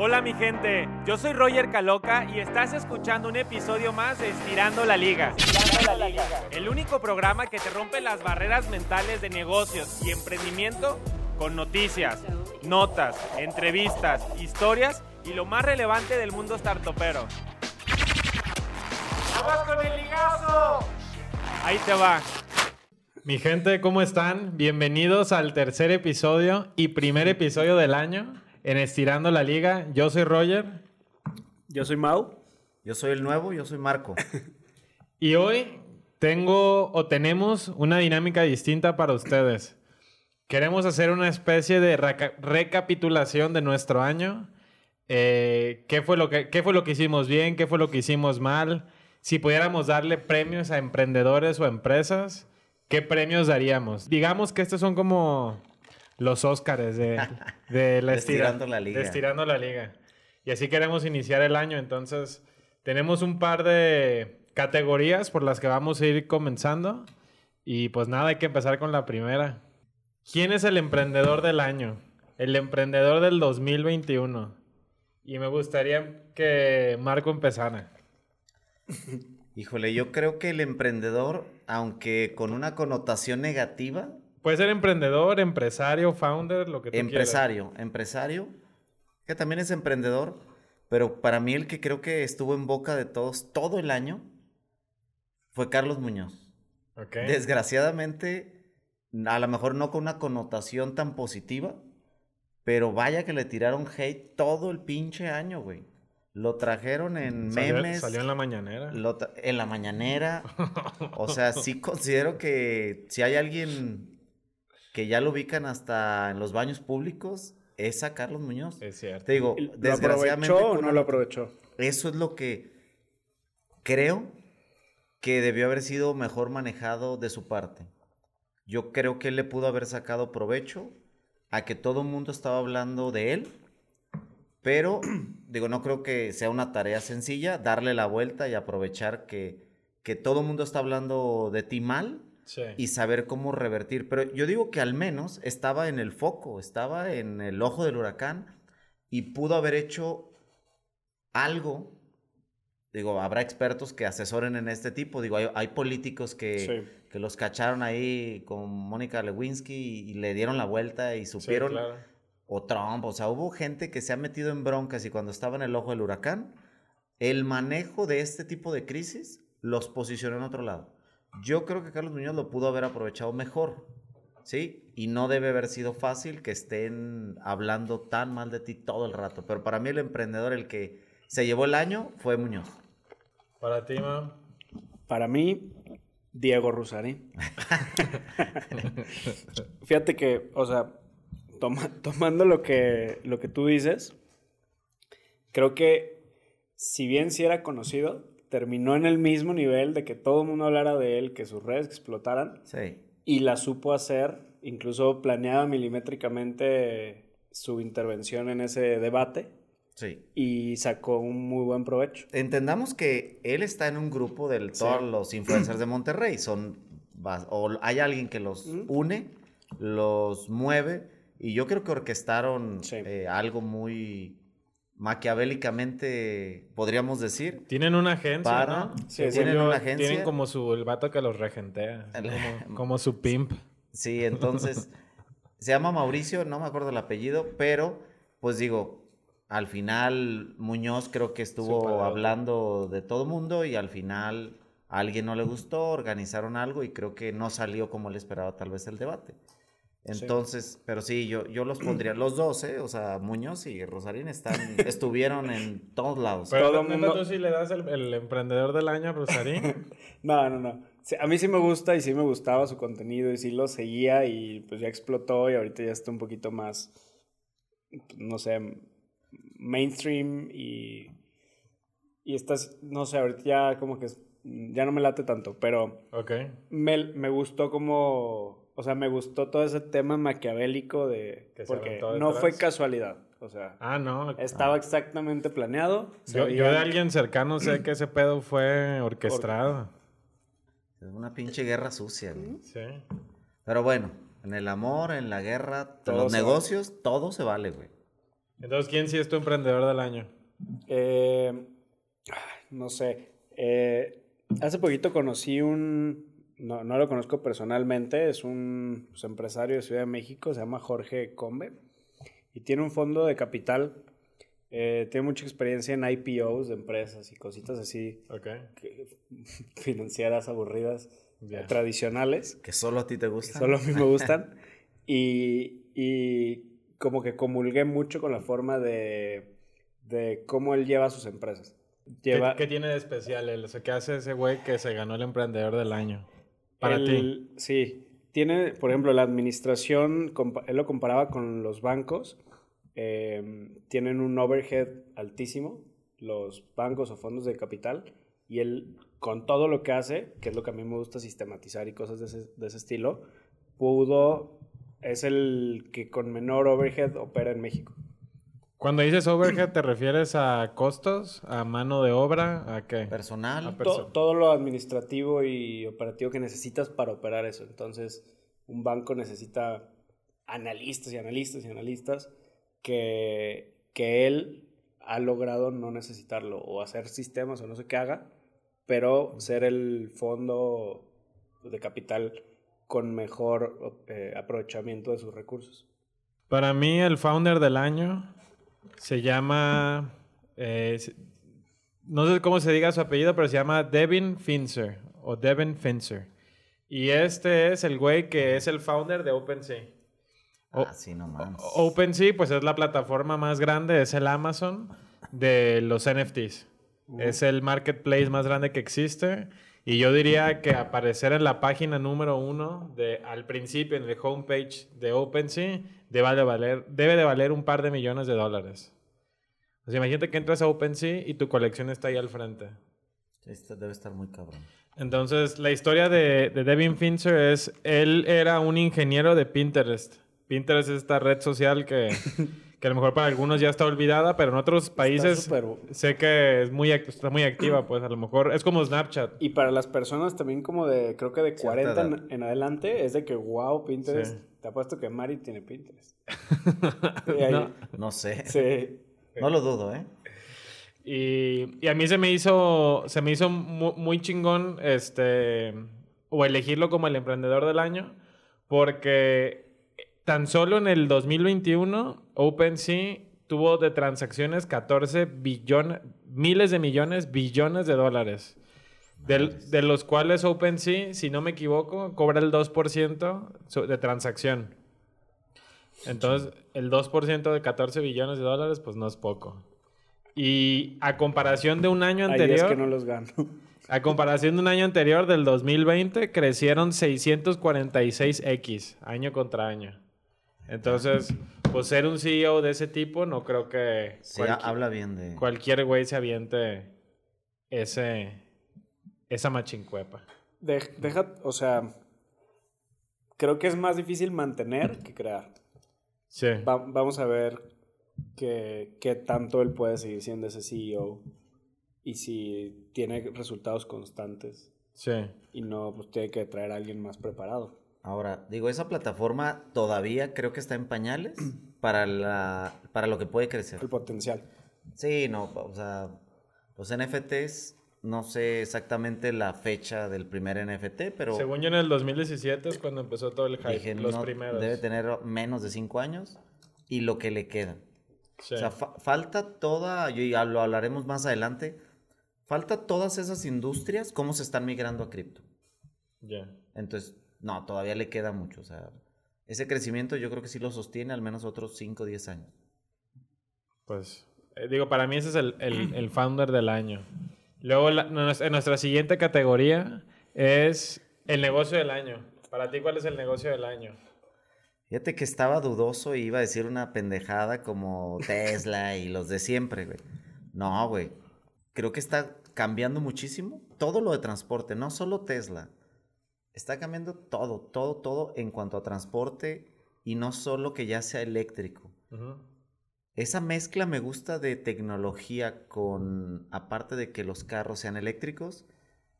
Hola mi gente, yo soy Roger Caloca y estás escuchando un episodio más de Estirando la Liga. El único programa que te rompe las barreras mentales de negocios y emprendimiento con noticias, notas, entrevistas, historias y lo más relevante del mundo startupero. ¡Vamos con el ligazo! Ahí te va. Mi gente, ¿cómo están? Bienvenidos al tercer episodio y primer episodio del año en Estirando la Liga. Yo soy Roger. Yo soy Mau. Yo soy el nuevo, yo soy Marco. y hoy tengo o tenemos una dinámica distinta para ustedes. Queremos hacer una especie de recapitulación de nuestro año. Eh, ¿qué, fue lo que, ¿Qué fue lo que hicimos bien? ¿Qué fue lo que hicimos mal? Si pudiéramos darle premios a emprendedores o empresas ¿qué premios daríamos? Digamos que estos son como los Óscares de, de la estirando la liga. estirando la liga. Y así queremos iniciar el año. Entonces, tenemos un par de categorías por las que vamos a ir comenzando. Y pues nada, hay que empezar con la primera. ¿Quién es el emprendedor del año? El emprendedor del 2021. Y me gustaría que Marco empezara. Híjole, yo creo que el emprendedor, aunque con una connotación negativa. Puede ser emprendedor, empresario, founder, lo que tú Empresario, empresario, que también es emprendedor, pero para mí el que creo que estuvo en boca de todos todo el año fue Carlos Muñoz. Okay. Desgraciadamente, a lo mejor no con una connotación tan positiva, pero vaya que le tiraron hate todo el pinche año, güey. Lo trajeron en memes. Salió en la mañanera. en la mañanera. o sea, sí considero que si hay alguien que ya lo ubican hasta en los baños públicos, es a Carlos Muñoz. Es cierto. Te digo, ¿Lo desgraciadamente. ¿Aprovechó o no lo aprovechó? Eso es lo que creo que debió haber sido mejor manejado de su parte. Yo creo que él le pudo haber sacado provecho a que todo el mundo estaba hablando de él pero, digo, no creo que sea una tarea sencilla darle la vuelta y aprovechar que, que todo el mundo está hablando de ti mal y saber cómo revertir. Pero yo digo que al menos estaba en el foco, estaba en el ojo del huracán y pudo haber hecho algo. Digo, habrá expertos que asesoren en este tipo. Digo, hay, políticos que, que, los cacharon ahí con Mónica Lewinsky y, le dieron la vuelta y supieron o Trump, o sea, hubo gente que se ha metido en broncas y cuando estaba en el ojo del huracán, el manejo de este tipo de crisis los posicionó en otro lado. Yo creo que Carlos Muñoz lo pudo haber aprovechado mejor, ¿sí? Y no debe haber sido fácil que estén hablando tan mal de ti todo el rato. Pero para mí el emprendedor, el que se llevó el año, fue Muñoz. Para ti, ma. Para mí, Diego Rusari. Fíjate que, o sea, tomando lo que, lo que tú dices, creo que si bien sí era conocido, terminó en el mismo nivel de que todo el mundo hablara de él, que sus redes explotaran. Sí. Y la supo hacer, incluso planeaba milimétricamente su intervención en ese debate. Sí. Y sacó un muy buen provecho. Entendamos que él está en un grupo de todos los influencers de Monterrey. Son, o hay alguien que los une, los mueve y yo creo que orquestaron eh, algo muy maquiavélicamente, podríamos decir. Tienen una agencia, ¿no? Sí, tienen una agencia. Tienen como su, el vato que los regentea, como, su pimp. Sí, entonces, se llama Mauricio, no me acuerdo el apellido, pero, pues digo, al final Muñoz creo que estuvo hablando de todo mundo y al final a alguien no le gustó, organizaron algo y creo que no salió como él esperaba tal vez el debate. Entonces, pero sí, yo, yo los pondría los dos, ¿eh? O sea, Muñoz y Rosarín están, estuvieron en todos lados. Pero Todo mundo... tú sí le das el, emprendedor del año a Rosarín. no, no, no. a mí sí me gusta y sí me gustaba su contenido y sí lo seguía y pues ya explotó y ahorita ya está un poquito más, no sé, mainstream y, y estás, no sé, ahorita ya como que ya no me late tanto, pero okay. me, me gustó como o sea, me gustó todo ese tema maquiavélico de... Que porque no fue casualidad. O sea, ah, no. Estaba exactamente planeado. Yo, de alguien cercano sé que ese pedo fue orquestado. Es una pinche guerra sucia, güey. Sí. Pero bueno, en el amor, en la guerra, en los negocios, todo se vale, güey. Entonces, ¿quién sí es tu emprendedor del año? Eh, no sé. Eh, hace poquito conocí un. No, no, lo conozco personalmente, es un pues, empresario de Ciudad de México, se llama Jorge Combe y tiene un fondo de capital. Eh, tiene mucha experiencia en IPOs de empresas y cositas así Okay. que- financieras aburridas Ya. tradicionales. Que solo a ti te que gusta. solo a mí me gustan. y, y como que comulgué mucho con la forma de, de cómo él lleva sus empresas. Lleva, ¿Qué, qué tiene de especial él? O sea, ¿qué hace ese güey que se ganó el emprendedor del año? Para ti. Sí. Tiene, por ejemplo, la administración, él lo comparaba con los bancos. eh, tienen un overhead altísimo, los bancos o fondos de capital. Y él, con todo lo que hace, que es lo que a mí me gusta sistematizar y cosas de ese, de ese estilo, pudo, es el que con menor overhead opera en México. Cuando dices overhead, ¿te refieres a costos? ¿A mano de obra? ¿A qué? Personal. To- Perso- todo lo administrativo y operativo que necesitas para operar eso. Entonces, un banco necesita analistas y analistas y analistas que, que él ha logrado no necesitarlo o hacer sistemas o no sé qué haga, pero ser el fondo de capital con mejor eh, aprovechamiento de sus recursos. Para mí, el founder del año se llama. eh, no sé cómo se diga su apellido, pero se llama Devin Finzer o Devin Finzer. Y este es el güey que es el founder de OpenSea. O- Ah, sí, no mames. OpenSea, pues es la plataforma más grande, es el Amazon de los NFTs. Es el marketplace más grande que existe. Y yo diría que aparecer en la página número uno, de, al principio, en el homepage de OpenSea, debe de, valer, debe de valer un par de millones de dólares. O sea, imagínate que entras a OpenSea y tu colección está ahí al frente. Esto debe estar muy cabrón. Entonces, la historia de, de Devin Fincher es, él era un ingeniero de Pinterest. Pinterest es esta red social que, que a lo mejor para algunos ya está olvidada, pero en otros países sé que es muy, está muy activa, pues a lo mejor es como Snapchat. Y para las personas también como de, creo que de Cierta 40 edad. en, en adelante, es de que, wow, Pinterest. Sí. Te apuesto que Mari tiene Pinterest. Ahí- No. No sé. sí. No lo dudo, ¿eh? Y, y a mí se me hizo, se me hizo mu- muy, chingón este, o elegirlo como el emprendedor del año, porque tan solo en el 2021 OpenSea tuvo de transacciones 14 billones, miles de millones, billones de dólares. Del- de los cuales OpenSea, si no me equivoco, cobra el 2% so- de transacción. Entonces, el 2% de 14 billones de dólares, pues no es poco. Y a comparación de un año anterior, que no los gano. a comparación de un año anterior, del 2020, crecieron 646x, año contra año. Entonces, pues ser un CEO de ese tipo, no creo que Sí, habla bien de... cualquier güey se aviente ese, esa machincuepa. De- deja, o sea, creo que es más difícil mantener que crear. Sí. Va- vamos a ver qué, qué tanto él puede seguir siendo ese CEO y si tiene resultados constantes Sí. y no pues tiene que traer a alguien más preparado. Ahora, digo, esa plataforma todavía creo que está en pañales para, la, para lo que puede crecer. El potencial. Sí, no, o sea, los NFTs, no sé exactamente la fecha del primer NFT, pero Según yo, en el 2017 es cuando empezó todo el hype. dije, los no, primeros. debe tener menos de cinco años y lo que le queda. Sí. O sea, fa- falta toda, y ya lo hablaremos más adelante, falta todas esas industrias, cómo se están migrando a cripto. Ya. Entonces, no, todavía le queda mucho. O sea, ese crecimiento yo creo que sí lo sostiene al menos otros 5 o 10 años. Pues, eh, digo, para mí ese es el, el- el founder del año. Luego, la- en nuestra siguiente categoría es el negocio del año. Para ti, ¿cuál es el negocio del año? Fíjate que estaba dudoso y iba a decir una pendejada como Tesla y los de siempre, güey. No, güey. Creo que está cambiando muchísimo todo lo de transporte, no solo Tesla. Está cambiando todo, todo, todo en cuanto a transporte y no solo que ya sea eléctrico. Esa mezcla me gusta de tecnología con, aparte de que los carros sean eléctricos,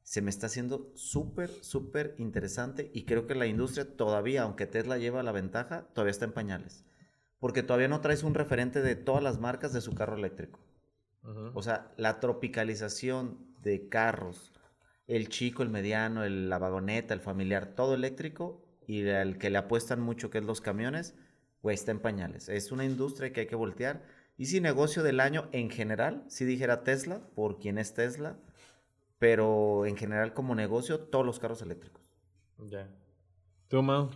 se me está haciendo súper, súper interesante y creo que la industria todavía, aunque Tesla lleva la ventaja, todavía está en pañales. porque todavía no traes un referente de todas las marcas de su carro eléctrico. O sea, la tropicalización de carros, el chico, el mediano, el- la vagoneta, el familiar, todo eléctrico, y el que le apuestan mucho, que es los camiones, güey, está en pañales. Es una industria que hay que voltear. Y si negocio del año en general, si dijera Tesla, por quien es Tesla, pero en general como negocio, todos los carros eléctricos. Ya. ¿Tú, Mau?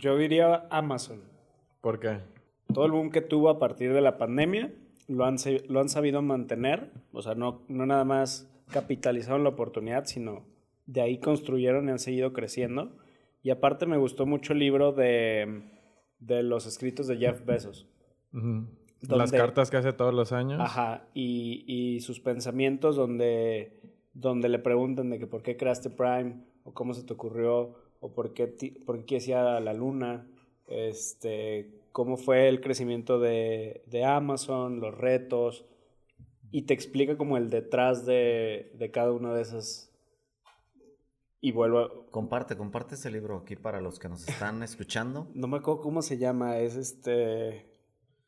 Yo diría Amazon. ¿Por qué? Todo el boom que tuvo a partir de la pandemia lo han, lo han sabido mantener. O sea, no, no nada más capitalizaron la oportunidad, sino de ahí construyeron y han seguido creciendo. Y aparte me gustó mucho el libro de, de los escritos de Jeff Bezos. Las cartas que hace todos los años. Ajá, y, y sus pensamientos donde, donde le preguntan de que por qué creaste Prime, o cómo se te ocurrió, o por qué, ti- por qué quieres ir a la luna, este, cómo fue el crecimiento de, de Amazon, los retos, y te explica como el detrás de, de cada una de esas. Y vuelvo a... Comparte, comparte ese libro aquí para los que nos están escuchando. No me acuerdo cómo se llama, es este...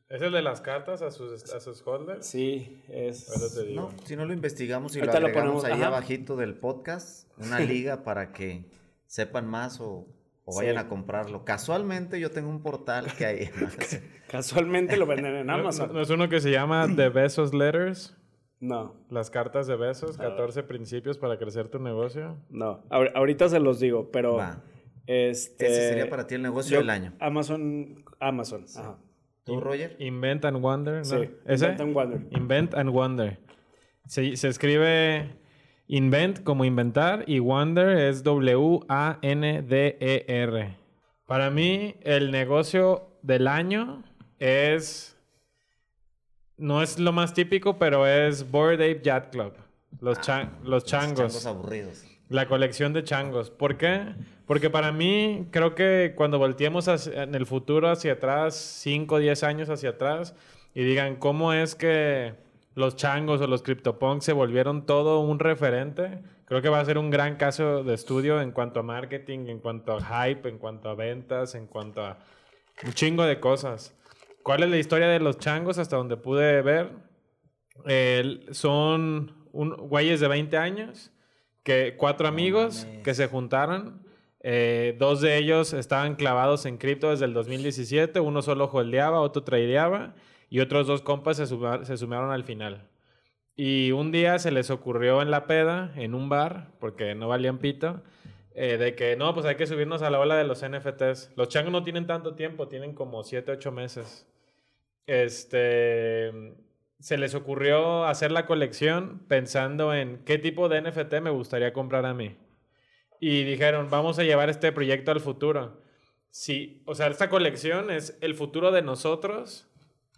¿Es el de las cartas a sus, a sus holders? Sí, es... Ahorita te digo. No, si no lo investigamos y Ahorita lo lo agregamos ponemos, ahí ajá. abajito del podcast, una liga para que sepan más o, o vayan Sí. a comprarlo. Casualmente yo tengo un portal que hay. Casualmente lo venden en ¿No- Amazon. ¿No, no es uno que se llama The Besos Letters? No. Las cartas de besos, 14 principios para crecer tu negocio. No, ahor- ahorita se los digo, pero Va. este Ese sería para ti el negocio yo- del año. Amazon, Amazon, ajá. ¿Tú, Roger? Invent and Wonder, ¿no? Sí, ¿Ese? Invent and Wonder. Invent and Wonder. Se, se escribe invent como inventar y wonder es W-A-N-D-E-R. Para mí, el negocio del año es. No es lo más típico, pero es Bored Ape Yacht Club. Los, chan- los Los changos. changos aburridos. La colección de changos. ¿Por qué? Porque para mí, creo que cuando volteemos hacia- en el futuro hacia atrás, 5 o 10 años hacia atrás, y digan cómo es que los changos o los CryptoPunks se volvieron todo un referente, creo que va a ser un gran caso de estudio en cuanto a marketing, en cuanto a hype, en cuanto a ventas, en cuanto a un chingo de cosas. ¿Cuál es la historia de los changos hasta donde pude ver? Son un, güeyes de 20 años, que cuatro amigos que se juntaron. eh, dos de ellos estaban clavados en cripto desde el 2017. Uno solo holdeaba, otro tradeaba. Y otros dos compas se, se sumaron al final. Y un día se les ocurrió en la peda, en un bar, porque no valían pito, eh, de que no, pues hay que subirnos a la ola de los NFTs. Los changos no tienen tanto tiempo, tienen como 7, 8 meses. Este, se les ocurrió hacer la colección pensando en qué tipo de NFT me gustaría comprar a mí. Y dijeron, vamos a llevar este proyecto al futuro. Sí, o sea, esta colección es el futuro de nosotros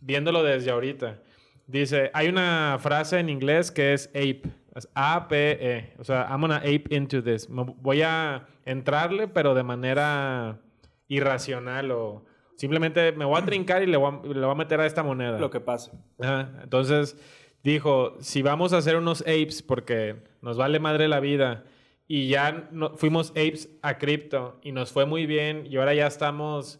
viéndolo desde ahorita. Dice, hay una frase en inglés que es ape, es A-P-E, o sea, I'm gonna ape into this. Voy a entrarle, pero de manera irracional o simplemente me voy a trincar y le voy a, le voy a meter a esta moneda. Lo que pasa. Ajá, Entonces dijo, si vamos a hacer unos apes porque nos vale madre la vida y ya no- fuimos apes a cripto y nos fue muy bien y ahora ya estamos,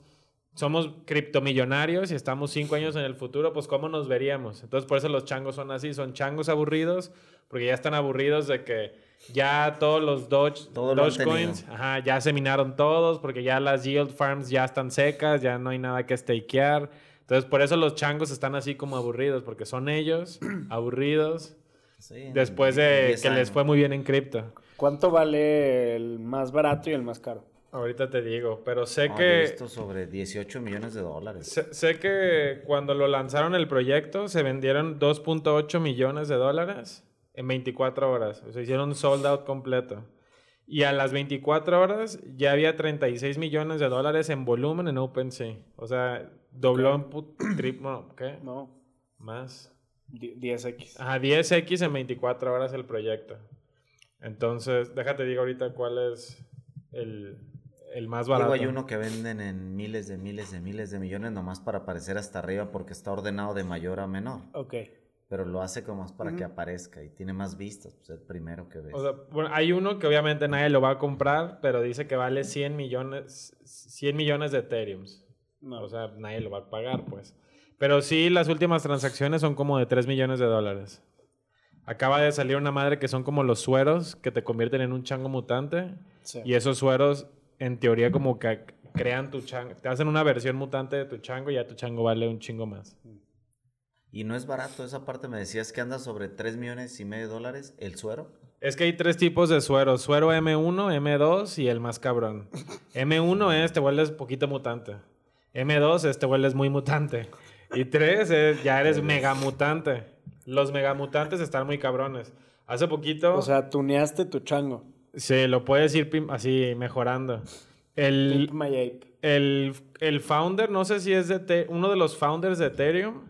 somos criptomillonarios y estamos cinco años en el futuro, pues ¿cómo nos veríamos? Entonces por eso los changos son así, son changos aburridos porque ya están aburridos de que ya todos los Doge, Todo lo Dogecoins ajá, ya se minaron todos porque ya las yield farms ya están secas, ya no hay nada que stakear. Entonces, por eso los changos están así como aburridos, porque son ellos aburridos Sí, después de 10 que les fue muy bien en cripto. ¿Cuánto vale el más barato y el más caro? Ahorita te digo, pero sé he que visto sobre 18 millones de dólares. sé, sé que cuando lo lanzaron el proyecto se vendieron 2.8 millones de dólares en 24 horas, o sea, hicieron sold out completo. Y a las 24 horas ya había 36 millones de dólares en volumen en OpenSea. O sea, dobló en put- tri- no, ¿qué? No, Más. di- 10x. Ajá, 10x en 24 horas el proyecto. Entonces, déjate digo ahorita cuál es el, el más Luego barato. hay uno que venden en miles de miles de miles de millones nomás para aparecer hasta arriba porque está ordenado de mayor a menor. Ok. Pero lo hace como más para que aparezca y tiene más vistas. Pues el primero que ves. O sea, bueno, hay uno que obviamente nadie lo va a comprar, pero dice que vale 100 millones, 100 millones de Ethereums. No. O sea, nadie lo va a pagar, pues. Pero sí, las últimas transacciones son como de 3 millones de dólares. Acaba de salir una madre que son como los sueros que te convierten en un chango mutante. Sí. Y esos sueros, en teoría, como que crean tu chango. Te hacen una versión mutante de tu chango y ya tu chango vale un chingo más. Y no es barato esa parte, me decías que anda sobre 3 millones y medio de dólares el suero. Es que hay tres tipos de sueros. Suero M1, M2 y el más cabrón. M1 es te vuelves poquito mutante. M2 es te vuelves muy mutante. Y 3 es ya eres mega mutante. Los mega mutantes están muy cabrones. Hace poquito... O sea, tuneaste tu chango. Sí, lo puedes ir así mejorando. El, Pimp my ape. el, el founder, no sé si es de Te- uno de los founders de Ethereum,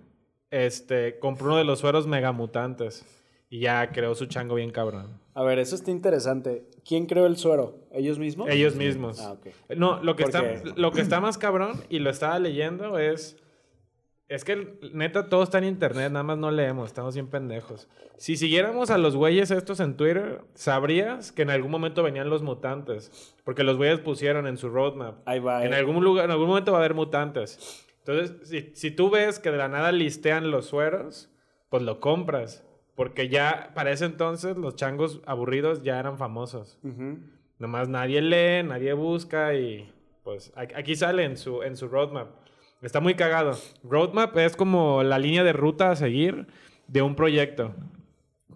este, compró uno de los sueros mega mutantes. Y ya creó su chango bien cabrón. A ver, eso está interesante. ¿Quién creó el suero? ¿Ellos mismos? Ellos mismos. Ah, ok. No, lo que, está, lo que está más cabrón, y lo estaba leyendo, es... Es que neta todo está en internet, nada más no leemos, estamos bien pendejos. Si siguiéramos a los güeyes estos en Twitter, sabrías que en algún momento venían los mutantes. Porque los güeyes pusieron en su roadmap. Ahí va. En eh. algún lugar, en algún momento va a haber mutantes. Entonces, si, si tú ves que de la nada listean los sueros, pues lo compras. Porque ya para ese entonces los changos aburridos ya eran famosos. Ujú. Nomás nadie lee, nadie busca y pues a- aquí sale en su, en su roadmap. Está muy cagado. Roadmap es como la línea de ruta a seguir de un proyecto.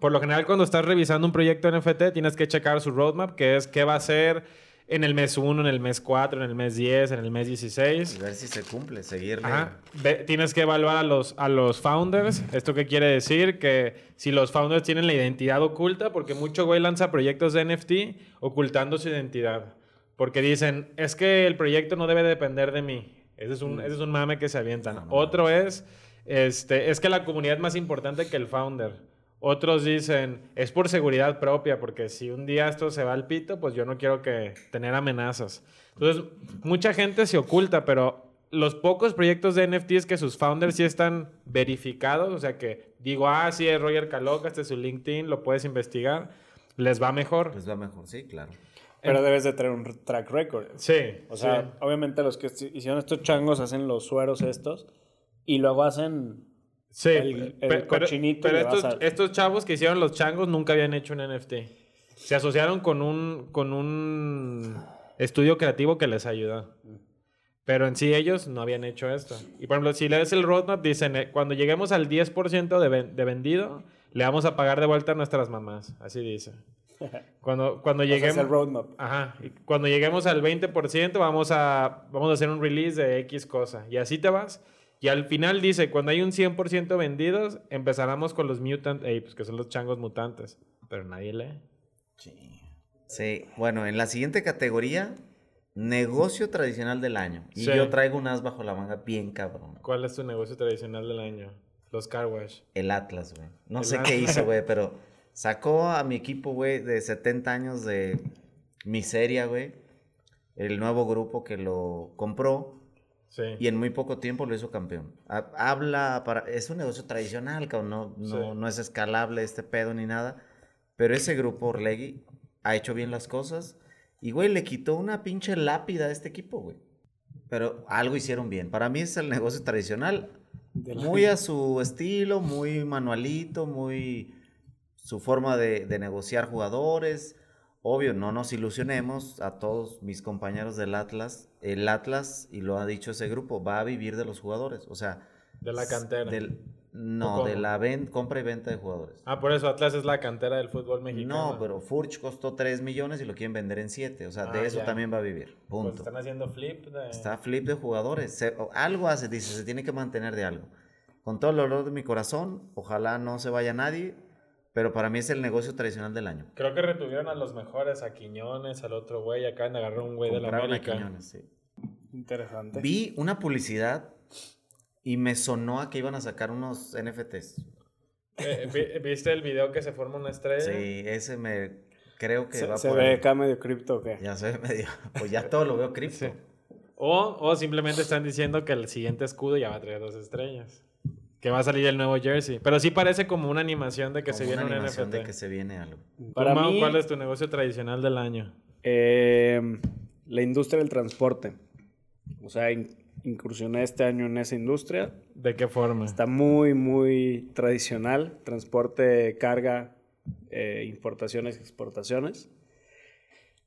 Por lo general, cuando estás revisando un proyecto NFT, tienes que checar su roadmap, que es qué va a ser en el mes 1, en el mes 4, en el mes 10, en el mes Y 16. ver si se cumple, seguirle. Ajá. Ve- tienes que evaluar a los, a los founders. ¿Esto qué quiere decir? Que si los founders tienen la identidad oculta, porque mucho güey lanza proyectos de NFT ocultando su identidad. Porque dicen, es que el proyecto no debe depender de mí. Ese es un, ese es un mame que se avientan. Otro es, este, es que la comunidad es más importante que el founder. Otros dicen, es por seguridad propia, porque si un día esto se va al pito, pues yo no quiero que tener amenazas. Entonces, mucha gente se oculta, pero los pocos proyectos de NFTs que sus founders sí están verificados, o sea que digo, ah, sí, es Roger Caloca, este es su LinkedIn, lo puedes investigar, les va mejor. Les va mejor, sí, claro. Pero debes de tener un track record. Sí, O sea, sí. obviamente los que hicieron estos changos hacen los sueros estos y luego hacen Sí, el- el pe- pero, cochinito pero vas estos, a- estos chavos que hicieron los changos nunca habían hecho un NFT. Se asociaron con un, con un estudio creativo que les ayudó. Pero en sí ellos no habían hecho esto. Y por ejemplo, si lees el roadmap, dicen, eh, cuando lleguemos al 10% de, ven- de vendido, le vamos a pagar de vuelta a nuestras mamás. Así dice. Cuando, cuando lleguemos... el roadmap. Ajá. Y cuando lleguemos al 20%, vamos a, vamos a hacer un release de X cosa. Y así te vas. Y al final dice, cuando hay un 100% vendidos, empezaremos con los Mutant Apes, que son los changos mutantes. Pero nadie lee. Sí. Sí, bueno, en la siguiente categoría, negocio tradicional del año. Y Sí. yo traigo un as bajo la manga bien cabrón. ¿Cuál es tu negocio tradicional del año? Los car wash. El Atlas, güey. No El sé Atlas. qué hizo, güey, pero sacó a mi equipo, güey, de 70 años de miseria, güey. El nuevo grupo que lo compró Sí. y en muy poco tiempo lo hizo campeón. Ha- Habla para... Es un negocio tradicional, cabrón. No, no, Sí. no es escalable este pedo ni nada. Pero ese grupo, Orlegui, ha hecho bien las cosas. Y, güey, le quitó una pinche lápida a este equipo, güey. Pero algo hicieron bien. Para mí es el negocio tradicional. Muy a su estilo, muy manualito, muy su forma de, de negociar jugadores. Obvio, no nos ilusionemos a todos mis compañeros del Atlas. El Atlas, y lo ha dicho ese grupo, va a vivir de los jugadores. O sea, De la cantera. del- ¿O no, de la ven- compra y venta de jugadores. Ah, por eso Atlas es la cantera del fútbol mexicano. No, pero Furch costó 3 millones y lo quieren vender en 7. O sea, Ah, de eso ya. también va a vivir. Pues Punto. están haciendo flip de... Está flip de jugadores. Se- algo hace, dice, se tiene que mantener de algo. Con todo el dolor de mi corazón, ojalá no se vaya nadie, pero para mí es el negocio tradicional del año. Creo que retuvieron a los mejores, a Quiñones, al otro güey. Acaban de agarrar un güey de la a América. Quiñones, sí. Interesante. Vi una publicidad y me sonó a que iban a sacar unos NFTs. Eh, vi- ¿Viste el video que se forma una estrella? Sí, ese me creo que va ¿Se, se por ve ahí. acá medio cripto o qué? Ya se ve medio. Pues ya todo lo veo cripto. Sí. O, o simplemente están diciendo que el siguiente escudo ya va a traer dos estrellas. Que va a salir el nuevo jersey. Pero sí parece como una animación de que Como se viene una un animación NFT. de que se viene algo. ¿Tú, Para Mau, mí, ¿Cuál es tu negocio tradicional del año? eh, la industria del transporte. O sea, in- incursioné este año en esa industria. ¿De qué forma? Está muy, muy tradicional. Transporte, carga, eh, importaciones, exportaciones.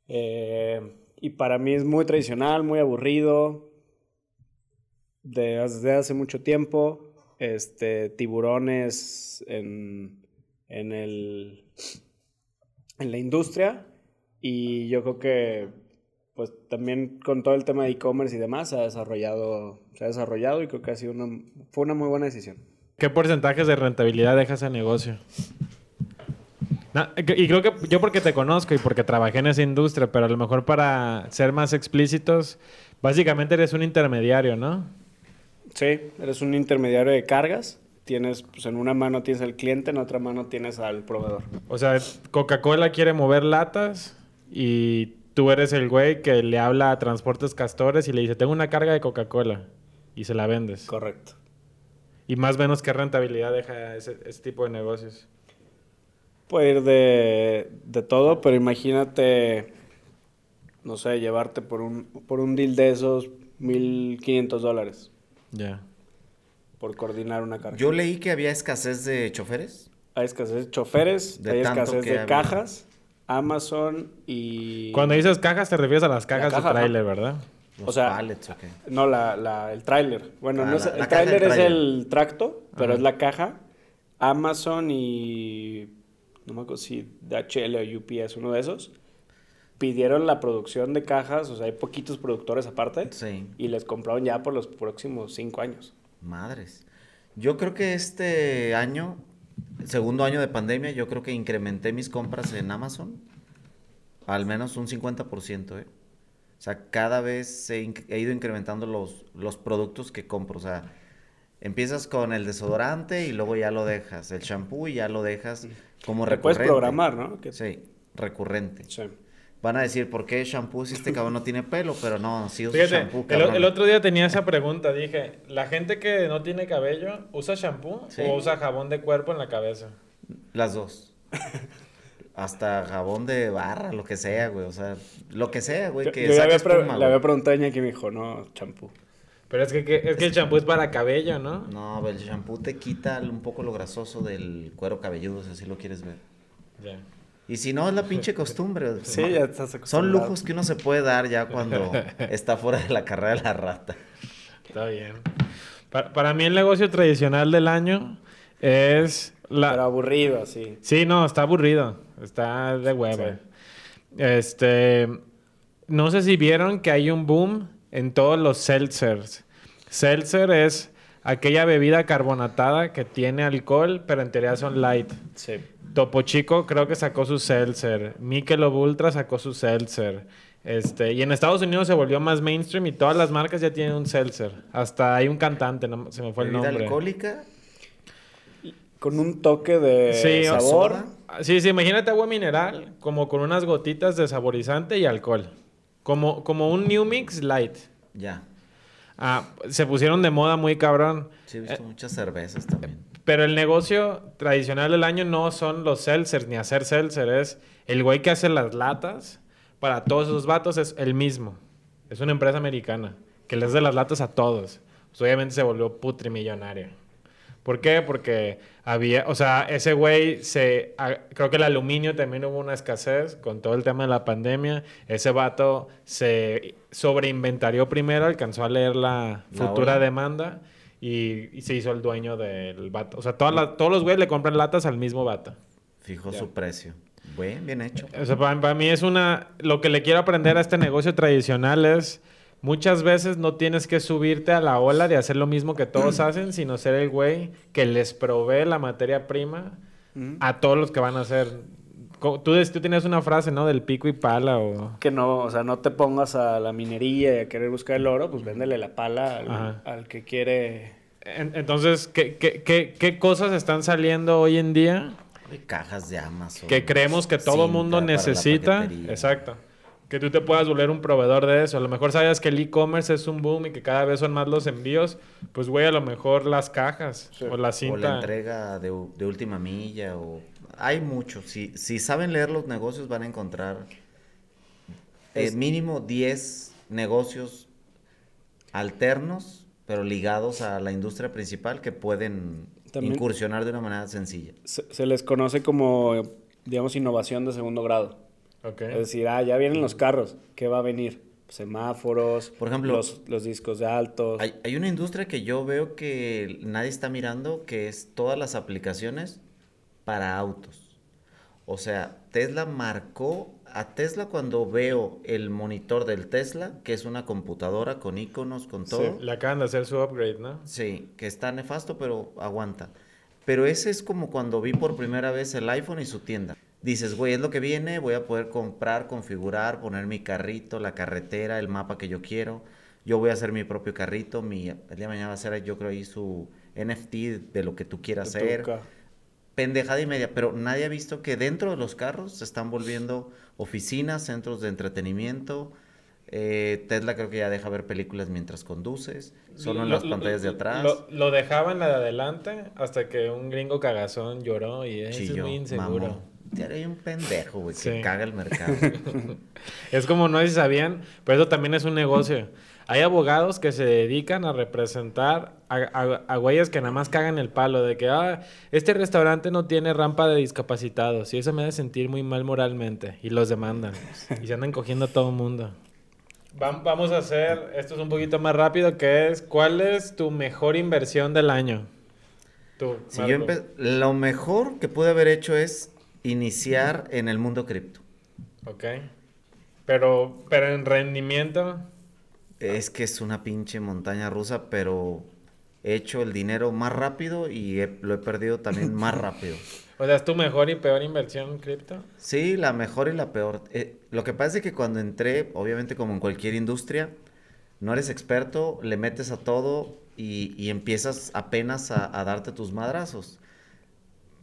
Eh, y para mí es muy tradicional, muy aburrido. Desde hace mucho tiempo. Este, tiburones en, en, el, en la industria. Y yo creo que pues también con todo el tema de e-commerce y demás se ha desarrollado, se ha desarrollado y creo que ha sido una, fue una muy buena decisión. ¿Qué porcentajes de rentabilidad deja ese negocio? y creo que yo porque te conozco y porque trabajé en esa industria, pero a lo mejor para ser más explícitos, básicamente eres un intermediario, ¿no? Sí, eres un intermediario de cargas. Tienes, pues en una mano tienes al cliente, en otra mano tienes al proveedor. O sea, Coca-Cola quiere mover latas y tú eres el güey que le habla a Transportes Castores y le dice, tengo una carga de Coca-Cola y se la vendes. Correcto. ¿Y más o menos qué rentabilidad deja ese, tipo de negocios? Puede ir de, de, todo, pero imagínate, no sé, llevarte por un, por un deal de esos 1.500 dólares. Ya. Por coordinar una carga. Yo leí que había escasez de choferes. Hay escasez de choferes, hay escasez de cajas. Amazon y... Cuando dices cajas te refieres a las cajas de trailer, ¿verdad? o sea, no, la, el tráiler. Bueno, ah, el tráiler es el tracto, pero es la caja. Amazon y no me acuerdo si DHL o UPS, uno de esos, pidieron la producción de cajas, o sea, hay poquitos productores aparte, sí. y les compraron ya por los próximos cinco años. Madres. Yo creo que este año segundo año de pandemia, yo creo que incrementé mis compras en Amazon al menos un 50%, ¿eh? O sea, cada vez he, ido incrementando los, los productos que compro. O sea, empiezas con el desodorante y luego ya lo dejas. El shampoo y ya lo dejas como recurrente. puedes programar, ¿no? Sí, recurrente. Sí. Van a decir, ¿por qué shampoo si este cabrón no tiene pelo? Pero no, sí usa shampoo, El, otro día tenía esa pregunta. Dije, ¿la gente que no tiene cabello usa shampoo o usa jabón de cuerpo en la cabeza? Las dos. Hasta jabón de barra, lo que sea, güey. O sea, lo que sea, güey. Que yo, le, había le había preguntado a Ña que me dijo, no, shampoo. Pero es que, es que el champú es para cabello, ¿no? No, el shampoo te quita un poco lo grasoso del cuero cabelludo, si así lo quieres ver. Ya. Y si no, es la pinche costumbre. sí, ya estás Son lujos que uno se puede dar ya cuando está fuera de la carrera de la rata. Está bien. Para, mí el negocio tradicional del año es la... Pero aburrido, sí. Sí, no, está aburrido. Está de huevo. Este... No sé si vieron que hay un boom en todos los seltzers. Seltzer es aquella bebida carbonatada que tiene alcohol, pero en teoría son light. Sí. Topo Chico creo que sacó su seltzer. Michelob Ultra sacó su seltzer. Este, y en Estados Unidos se volvió más mainstream y todas las marcas ya tienen un seltzer. Hasta hay un cantante, se me fue el nombre. alcohólica? Con un toque de sabor. Sí, sí, imagínate agua mineral, como con unas gotitas de saborizante y alcohol. Como, como un New Mix Light. Ya. Ah, se pusieron de moda muy cabrón. Sí, he visto muchas cervezas también. Pero el negocio tradicional del año no son los seltzers ni hacer seltzer, es el güey que hace las latas para todos esos vatos es el mismo. Es una empresa americana que les da las latas a todos. Pues obviamente se volvió putrimillonario. ¿Por qué? Porque había, o sea, ese güey se, creo que el aluminio también hubo una escasez con todo el tema de la pandemia. Ese vato se sobreinventarió primero, alcanzó a leer la, futura demanda y, se hizo el dueño del vato. O sea, todas todos los güeyes le compran latas al mismo vato. Fijó su precio. Buen, bien hecho. O sea, para, mí es una... Lo que le quiero aprender a este negocio tradicional es... Muchas veces no tienes que subirte a la ola de hacer lo mismo que todos hacen, sino ser el güey que les provee la materia prima a todos los que van a hacer. Tú, tú tienes una frase, ¿no? Del pico y pala o... Que no, o sea, no te pongas a la minería y a querer buscar el oro, pues véndele la pala al, que quiere... entonces, ¿qué, qué, qué, qué cosas están saliendo hoy en día? cajas de Amazon. Que creemos que todo mundo necesita. Exacto. Que tú te puedas volver un proveedor de eso. A lo mejor sabes que el e-commerce es un boom y que cada vez son más los envíos. Pues, güey, a lo mejor las cajas o la cinta. O la entrega de, de última milla o hay muchos. Si, si saben leer los negocios, van a encontrar eh, mínimo 10 negocios alternos, pero ligados a la industria principal que pueden También- incursionar de una manera sencilla. Se, se les conoce como, digamos, innovación de segundo grado. Ok. Es decir, ah, ya vienen los carros, ¿qué va a venir? Semáforos, Por ejemplo, los, los discos de altos. Hay, hay una industria que yo veo que nadie está mirando, que es todas las aplicaciones para autos. O sea, Tesla marcó a Tesla cuando veo el monitor del Tesla, que es una computadora con iconos, con Sí, todo. le acaban de hacer su upgrade, ¿no? Sí, que está nefasto, pero aguanta. Pero ese es como cuando vi por primera vez el iPhone y su tienda. Dices, güey, es lo que viene, voy a poder comprar, configurar, poner mi carrito, la carretera, el mapa que yo quiero. Yo voy a hacer mi propio carrito, mi, el día de mañana va a ser, yo creo, ahí su NFT de lo que tú quieras hacer. Pendejada y media, pero nadie ha visto que dentro de los carros se están volviendo oficinas, centros de entretenimiento. Eh, Tesla creo que ya deja ver películas mientras conduces, solo en las lo- pantallas de atrás. Lo, lo dejaba en la de adelante hasta que un gringo cagazón lloró y "Eh, ese es muy inseguro. Hay un pendejo, güey, que Sí. caga el mercado. Es como no sé si sabían, pero eso también es un negocio. Hay abogados que se dedican a representar a, a- a güeyes que nada más cagan el palo de que, ah, este restaurante no tiene rampa de discapacitados y eso me hace sentir muy mal moralmente y los demandan y se andan cogiendo a todo el mundo. Vamos a hacer, esto es un poquito más rápido, que es, ¿cuál es tu mejor inversión del año? Tú, Si yo lo mejor que pude haber hecho es iniciar en el mundo cripto. Ok. Pero, pero en rendimiento, Es que es una pinche montaña rusa, pero he hecho el dinero más rápido y he- lo he perdido también más rápido. o sea, ¿es tu mejor y peor inversión en cripto? Sí, la mejor y la peor. Eh, lo que pasa es que cuando entré, obviamente como en cualquier industria, no eres experto, le metes a todo y, y empiezas apenas a, a darte tus madrazos.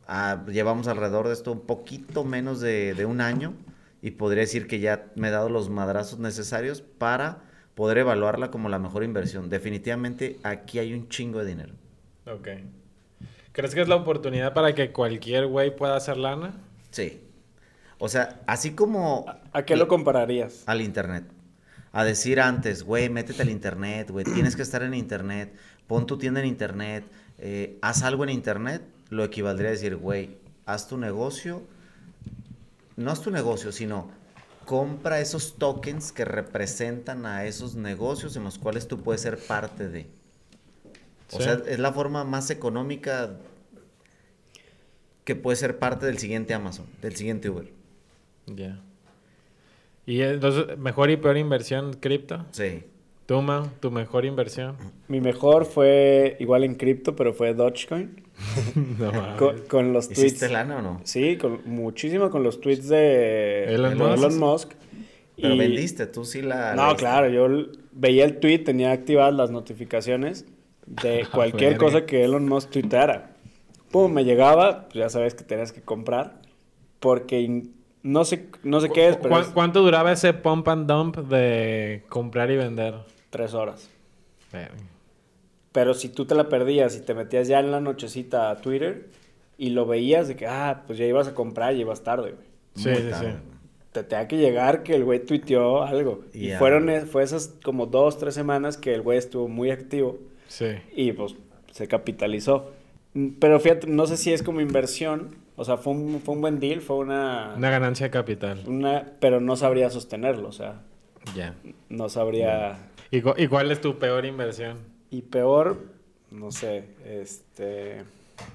Ah, llevamos alrededor de esto un poquito menos de, de un año y podría decir que ya me he dado los madrazos necesarios para poder evaluarla como la mejor inversión. Definitivamente aquí hay un chingo de dinero. Ok. ¿Crees que es la oportunidad para que cualquier güey pueda hacer lana? Sí. O sea, así como... ¿A qué lo compararías? Al internet. A decir antes, güey, métete al internet, güey, tienes que estar en internet, pon tu tienda en internet, eh, haz algo en internet, lo equivaldría a decir, güey, haz tu negocio, no haz tu negocio, sino compra esos tokens que representan a esos negocios en los cuales tú puedes ser parte de. O Sí. sea, es la forma más económica que puede ser parte del siguiente Amazon, del siguiente Uber. Ya. ¿Y entonces, mejor y peor inversión cripto? Sí. ¿Tú, Mau, tu mejor inversión? Mi mejor fue igual en cripto, pero fue Dogecoin. no mames. Con, con los tweets. ¿Hiciste lana o no? Sí, con, muchísimo con los tweets de Elon de Musk. Elon Musk. Pero Y- vendiste, tú sí la... No, la- claro, yo veía el tweet, tenía activadas las notificaciones de Ah, cualquier cosa que Elon Musk tuiteara. Pum, me llegaba, pues ya sabes que tenías que comprar, porque in- no sé, no sé qué es, pero ¿Cu- es ¿Cuánto duraba ese pump and dump de comprar y vender? Tres horas. Pero si tú te la perdías y te metías ya en la nochecita a Twitter y lo veías de que, ah, pues ya ibas a comprar y ibas tarde, güey. Sí, Muy sí, tarde. sí. Te tenía que llegar que el güey tuiteó algo. Y fueron, e- fue esas como dos, tres semanas que el güey estuvo muy activo. Sí. y pues se capitalizó. Mm, Pero fíjate, no sé si es como inversión, o sea, fue un, fue un buen deal, fue una, Una ganancia de capital. una, pero no sabría sostenerlo, o sea, Ya. no sabría. ¿Y, cu- y cuál es tu peor inversión? Y peor, no sé, este,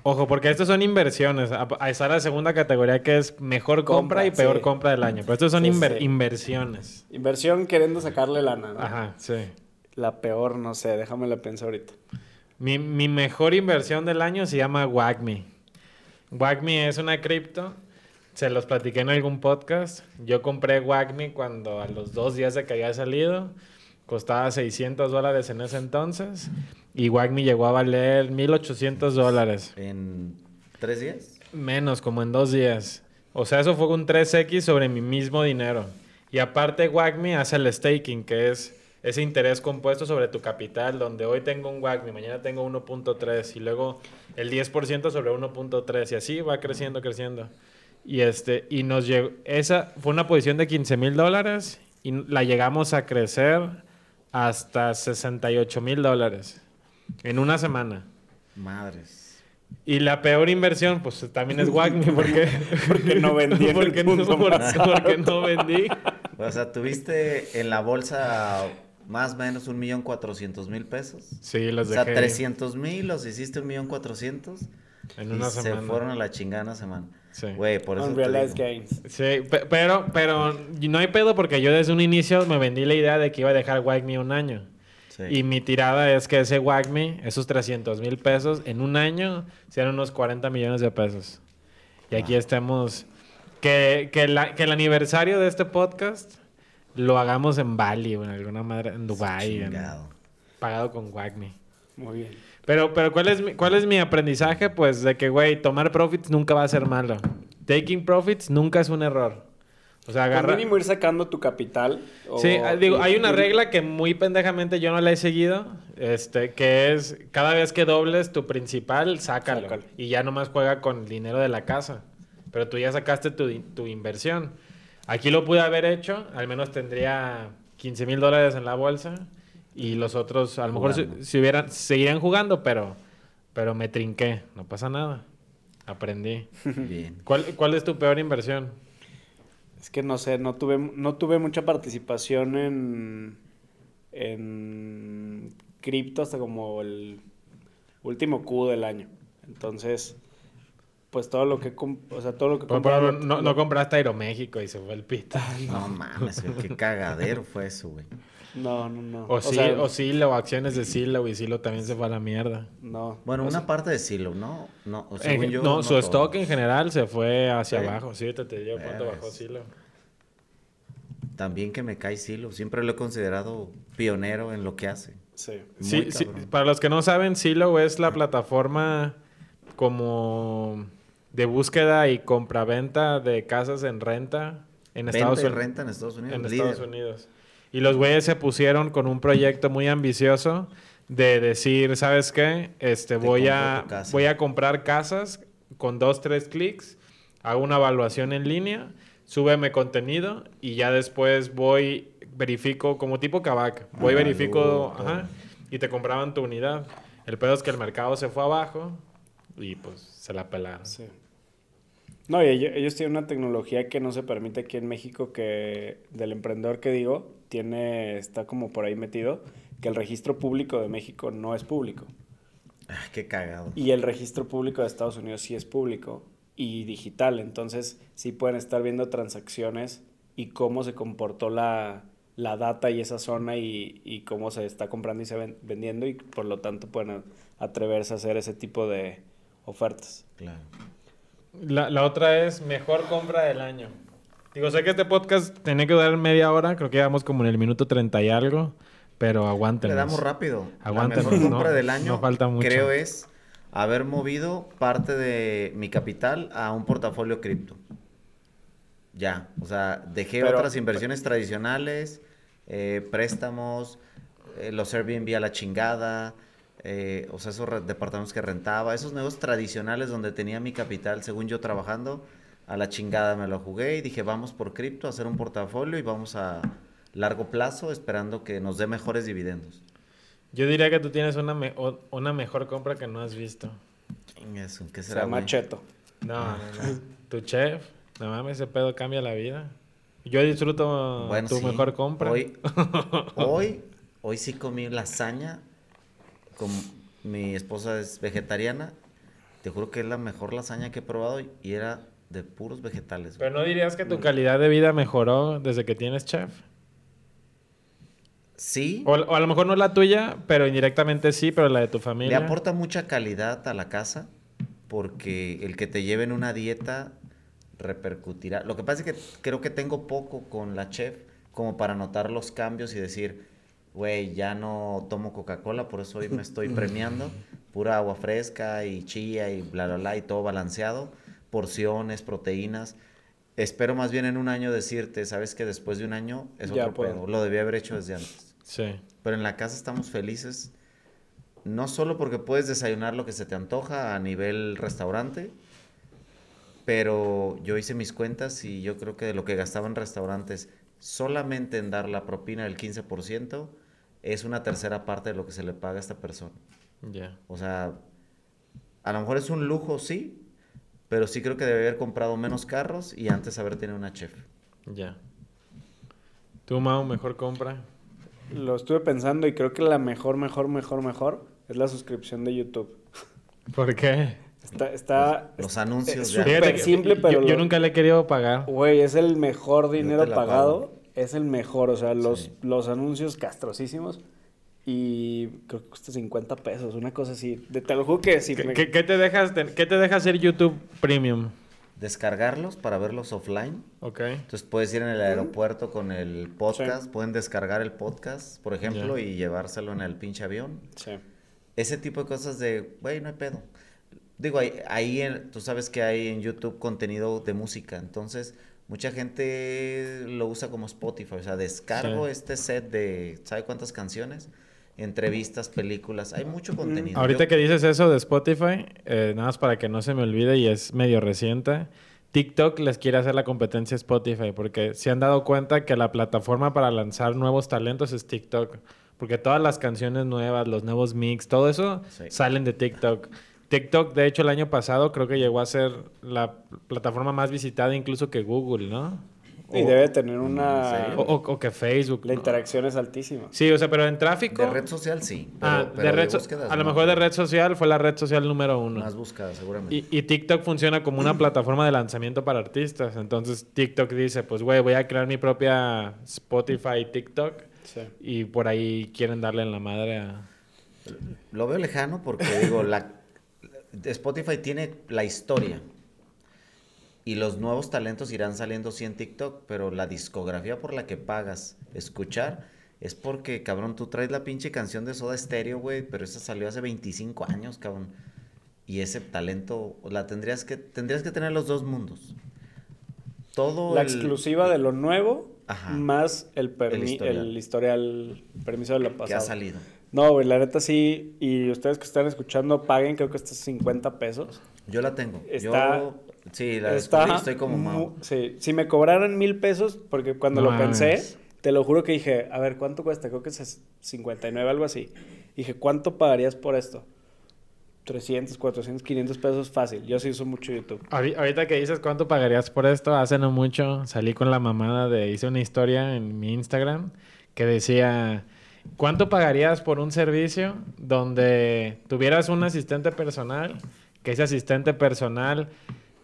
Ojo, porque estas son inversiones. Está la segunda categoría que es mejor compra, Compra, y peor sí. compra del año. Pero estas son Sí, inver- sí. inversiones. inversión queriendo sacarle lana, ¿no? Ajá, sí. La peor, no sé, déjame la pensar ahorita. Mi, mi mejor inversión del año se llama WAGMI. WAGMI es una cripto. Se los platiqué en algún podcast. Yo compré WAGMI cuando a los dos días de que había salido. Costaba 600 dólares en ese entonces. Y WAGMI llegó a valer 1800 dólares. ¿En tres días? Menos, como en dos días. O sea, eso fue un 3X sobre mi mismo dinero. Y aparte, WAGMI hace el staking, que es ese interés compuesto sobre tu capital, donde hoy tengo un WAGMI, mañana tengo 1.3 y luego el 10% sobre 1.3 y así va creciendo, creciendo. Y, este, y nos llegó, esa fue una posición de 15 mil dólares y la llegamos a crecer hasta 68 mil dólares en una semana. Madres. Y la peor inversión, pues también es Wagme, porque, Porque no vendí en el porque, no, punto por- más porque no vendí. O sea, tuviste en la bolsa más o menos un millón cuatrocientos mil pesos. Sí, O los sea, dejé 300 mil los hiciste un millón cuatrocientos. En Y una se semana. fueron a la chingada una semana. Sí. Güey, por eso te Unrealized gains. Sí, pe- pero, pero no hay pedo porque yo desde un inicio me vendí la idea de que iba a dejar Wagme un año. Sí. Y mi tirada es que ese Wagme, esos 300 mil pesos, en un año sean unos 40 millones de pesos. Y aquí estemos. Que, que, la- que el aniversario de este podcast lo hagamos en Bali o en alguna madre, en Dubai, Chingado. pagado con Wagme. Muy bien. Pero, pero ¿cuál, es mi, ¿cuál es mi aprendizaje? Pues de que, güey, tomar profits nunca va a ser malo. Taking profits nunca es un error. O sea, Por agarra... mínimo ir sacando tu capital. o- Sí, ah, digo, hay una regla que muy pendejamente yo no la he seguido, este, que es cada vez que dobles tu principal, sácalo. Sácalo. Y ya nomás juega con el dinero de la casa. Pero tú ya sacaste tu, tu inversión. Aquí lo pude haber hecho, al menos tendría 15 mil dólares en la bolsa. Y los otros, a lo mejor si, hubieran, seguirían jugando, pero, pero me trinqué. No pasa nada. Aprendí. Bien. ¿Cuál, cuál es tu peor inversión? Es que no sé, no tuve, no tuve mucha participación en, en cripto hasta como el último Q del año. Entonces, pues todo lo que, o sea, todo lo que lo- no, compraste Aeroméxico y se fue el pito. No mames, qué cagadero fue eso, güey. No, no, no. O, O sí, sea- o Silo, acciones de Silo, y Silo también se fue a la mierda. No. Bueno, O una sea, parte de Silo, ¿no? No, o En yo, no, su todo. stock en general se fue hacia Sí. abajo. Sí, te, te digo cuánto bajó Silo. También que me cae Silo. Siempre lo he considerado pionero en lo que hace. Sí. Sí, sí, para los que no saben, Silo es la plataforma como de búsqueda y compraventa de casas en renta en Venta Estados Unidos. renta en Estados Unidos. En. Estados Unidos. Y los güeyes se pusieron con un proyecto muy ambicioso de decir, ¿sabes qué? Este, Te voy a, voy a comprar casas con dos, tres clics, hago una evaluación en línea, súbeme contenido y ya después voy, verifico como tipo Kavak. Voy, Ah, verifico, ajá, y te compraban tu unidad. El pedo es que el mercado se fue abajo y pues se la pelaron. Sí. No, y ellos, ellos tienen una tecnología que no se permite aquí en México que del emprendedor que digo, tiene, está como por ahí metido, que el registro público de México no es público. Ay, qué cagado. Y el registro público de Estados Unidos sí es público y digital. Entonces sí pueden estar viendo transacciones y cómo se comportó la, la data y esa zona y, y cómo se está comprando y se ven- vendiendo y por lo tanto pueden atreverse a hacer ese tipo de ofertas. Claro. La, la otra es mejor compra del año. Digo, sé que este podcast tenía que durar media hora, creo que íbamos como en el minuto 30 y algo, pero aguántenos. Le damos rápido. Aguántenos, La mejor compra no- del año, no falta mucho. creo es haber movido parte de mi capital a un portafolio cripto. Ya, o sea, dejé Pero- otras inversiones tradicionales, eh, préstamos, eh, los Airbnb a la chingada, eh, o sea, esos departamentos que rentaba, esos negocios tradicionales donde tenía mi capital, según yo trabajando, a la chingada me lo jugué y dije, vamos por cripto a hacer un portafolio y vamos a largo plazo esperando que nos dé mejores dividendos. Yo diría que tú tienes una, me- una mejor compra que no has visto. Chingas, ¿Qué Se será, llama güey? Cheto. No, no, no. tu chef, no mames, ese pedo cambia la vida. Yo disfruto Bueno, tu sí. mejor compra. Hoy, hoy, hoy sí comí lasaña. Con, mi esposa es vegetariana. Te juro que es la mejor lasaña que he probado y- era de puros vegetales. Pero no dirías que tu calidad de vida mejoró desde que tienes chef. Sí, O, o a lo mejor no la tuya, pero indirectamente sí, pero la de tu le familia. aporta mucha calidad a la casa porque el que te lleven una dieta repercutirá. Lo que pasa es que creo que tengo poco con la chef como para notar los cambios y decir, güey, ya no tomo Coca-Cola, por eso hoy me estoy premiando. Pura agua fresca y chía y bla, bla, bla, y todo balanceado. Porciones, proteínas. Espero más bien en un año decirte, sabes que después de un año es Ya otro puedo. pedo. Lo debía haber hecho desde antes. Sí. Pero en la casa estamos felices. No solo porque puedes desayunar lo que se te antoja a nivel restaurante, pero yo hice mis cuentas y yo creo que de lo que gastaba en restaurantes solamente en dar la propina del 15%, es una tercera parte de lo que se le paga a esta persona. Ya. O sea, a lo mejor es un lujo, sí, pero sí creo que debe haber comprado menos carros y antes haber tenido una chef. Ya. ¿Tú, Mau, mejor compra? Lo estuve pensando y creo que la mejor, mejor, mejor, mejor es la suscripción de YouTube. ¿Por qué? Está, está, Los anuncios es súper simple, yo- pero yo, nunca le he querido pagar. Güey, es el mejor dinero pagado. Es el mejor, o sea, los, Sí. los anuncios castrosísimos. Y creo que cuesta 50 pesos, una cosa así. De, te lo juro que sí. ¿Qué, me- qué- qué te dejas qué te deja hacer YouTube Premium? Descargarlos para verlos offline. Ok. Entonces puedes ir en el aeropuerto con el podcast, pueden descargar el podcast, por ejemplo, y llevárselo en el pinche avión. Sí. Ese tipo de cosas de, güey, no hay pedo. Digo, ahí, ahí en- tú sabes que hay en YouTube contenido de música, entonces mucha gente lo usa como Spotify, o sea, descargo Sí. este set de, ¿sabe cuántas canciones? Entrevistas, películas, hay mucho contenido. Ahorita Yo- que dices eso de Spotify, eh, nada más para que no se me olvide y es medio reciente, TikTok les quiere hacer la competencia a Spotify porque se han dado cuenta que la plataforma para lanzar nuevos talentos es TikTok. Porque todas las canciones nuevas, los nuevos mix, todo eso Sí. salen de TikTok. TikTok, de hecho, el año pasado creo que llegó a ser la plataforma más visitada incluso que Google, ¿no? Y O- debe tener una... o, o- o que Facebook. La ¿no? interacción es altísima. Sí, o sea, pero en tráfico... De red social sí. Pero, ah, pero de red búsquedas a lo mejor de red social fue la red social número uno. Más buscada, seguramente. Y, y TikTok funciona como una plataforma de lanzamiento para artistas. Entonces TikTok dice, pues güey, voy a crear mi propia Spotify TikTok. Sí. Y por ahí quieren darle en la madre a... Lo veo lejano porque digo, la Spotify tiene la historia. Y los nuevos talentos irán saliendo sí en TikTok, pero la discografía por la que pagas escuchar es porque, cabrón, tú traes la pinche canción de Soda Stereo, güey, pero esa salió hace 25 años, cabrón. Y ese talento la tendrías que tendrías que tener los dos mundos. Todo La el- exclusiva de lo nuevo Ajá. más el, El historial. el historial, permiso de lo que ha pasado. salido. No, güey, la neta sí. Y ustedes que están escuchando, paguen, creo que está 50 pesos. Yo la tengo. Está- Yo sí, la Está descubrí, estoy como Mao. Sí, si me cobraran mil pesos, porque cuando No lo pensé, te lo juro que dije, a ver, ¿cuánto cuesta? Creo que es 59, algo así. Dije, ¿cuánto pagarías por esto? 300, 400, 500 pesos fácil. Yo sí uso mucho YouTube. Ahori- Ahorita que dices cuánto pagarías por esto, hace no mucho salí con la mamada de... Hice una historia en mi Instagram que decía... ¿Cuánto pagarías por un servicio donde tuvieras un asistente personal, que ese asistente personal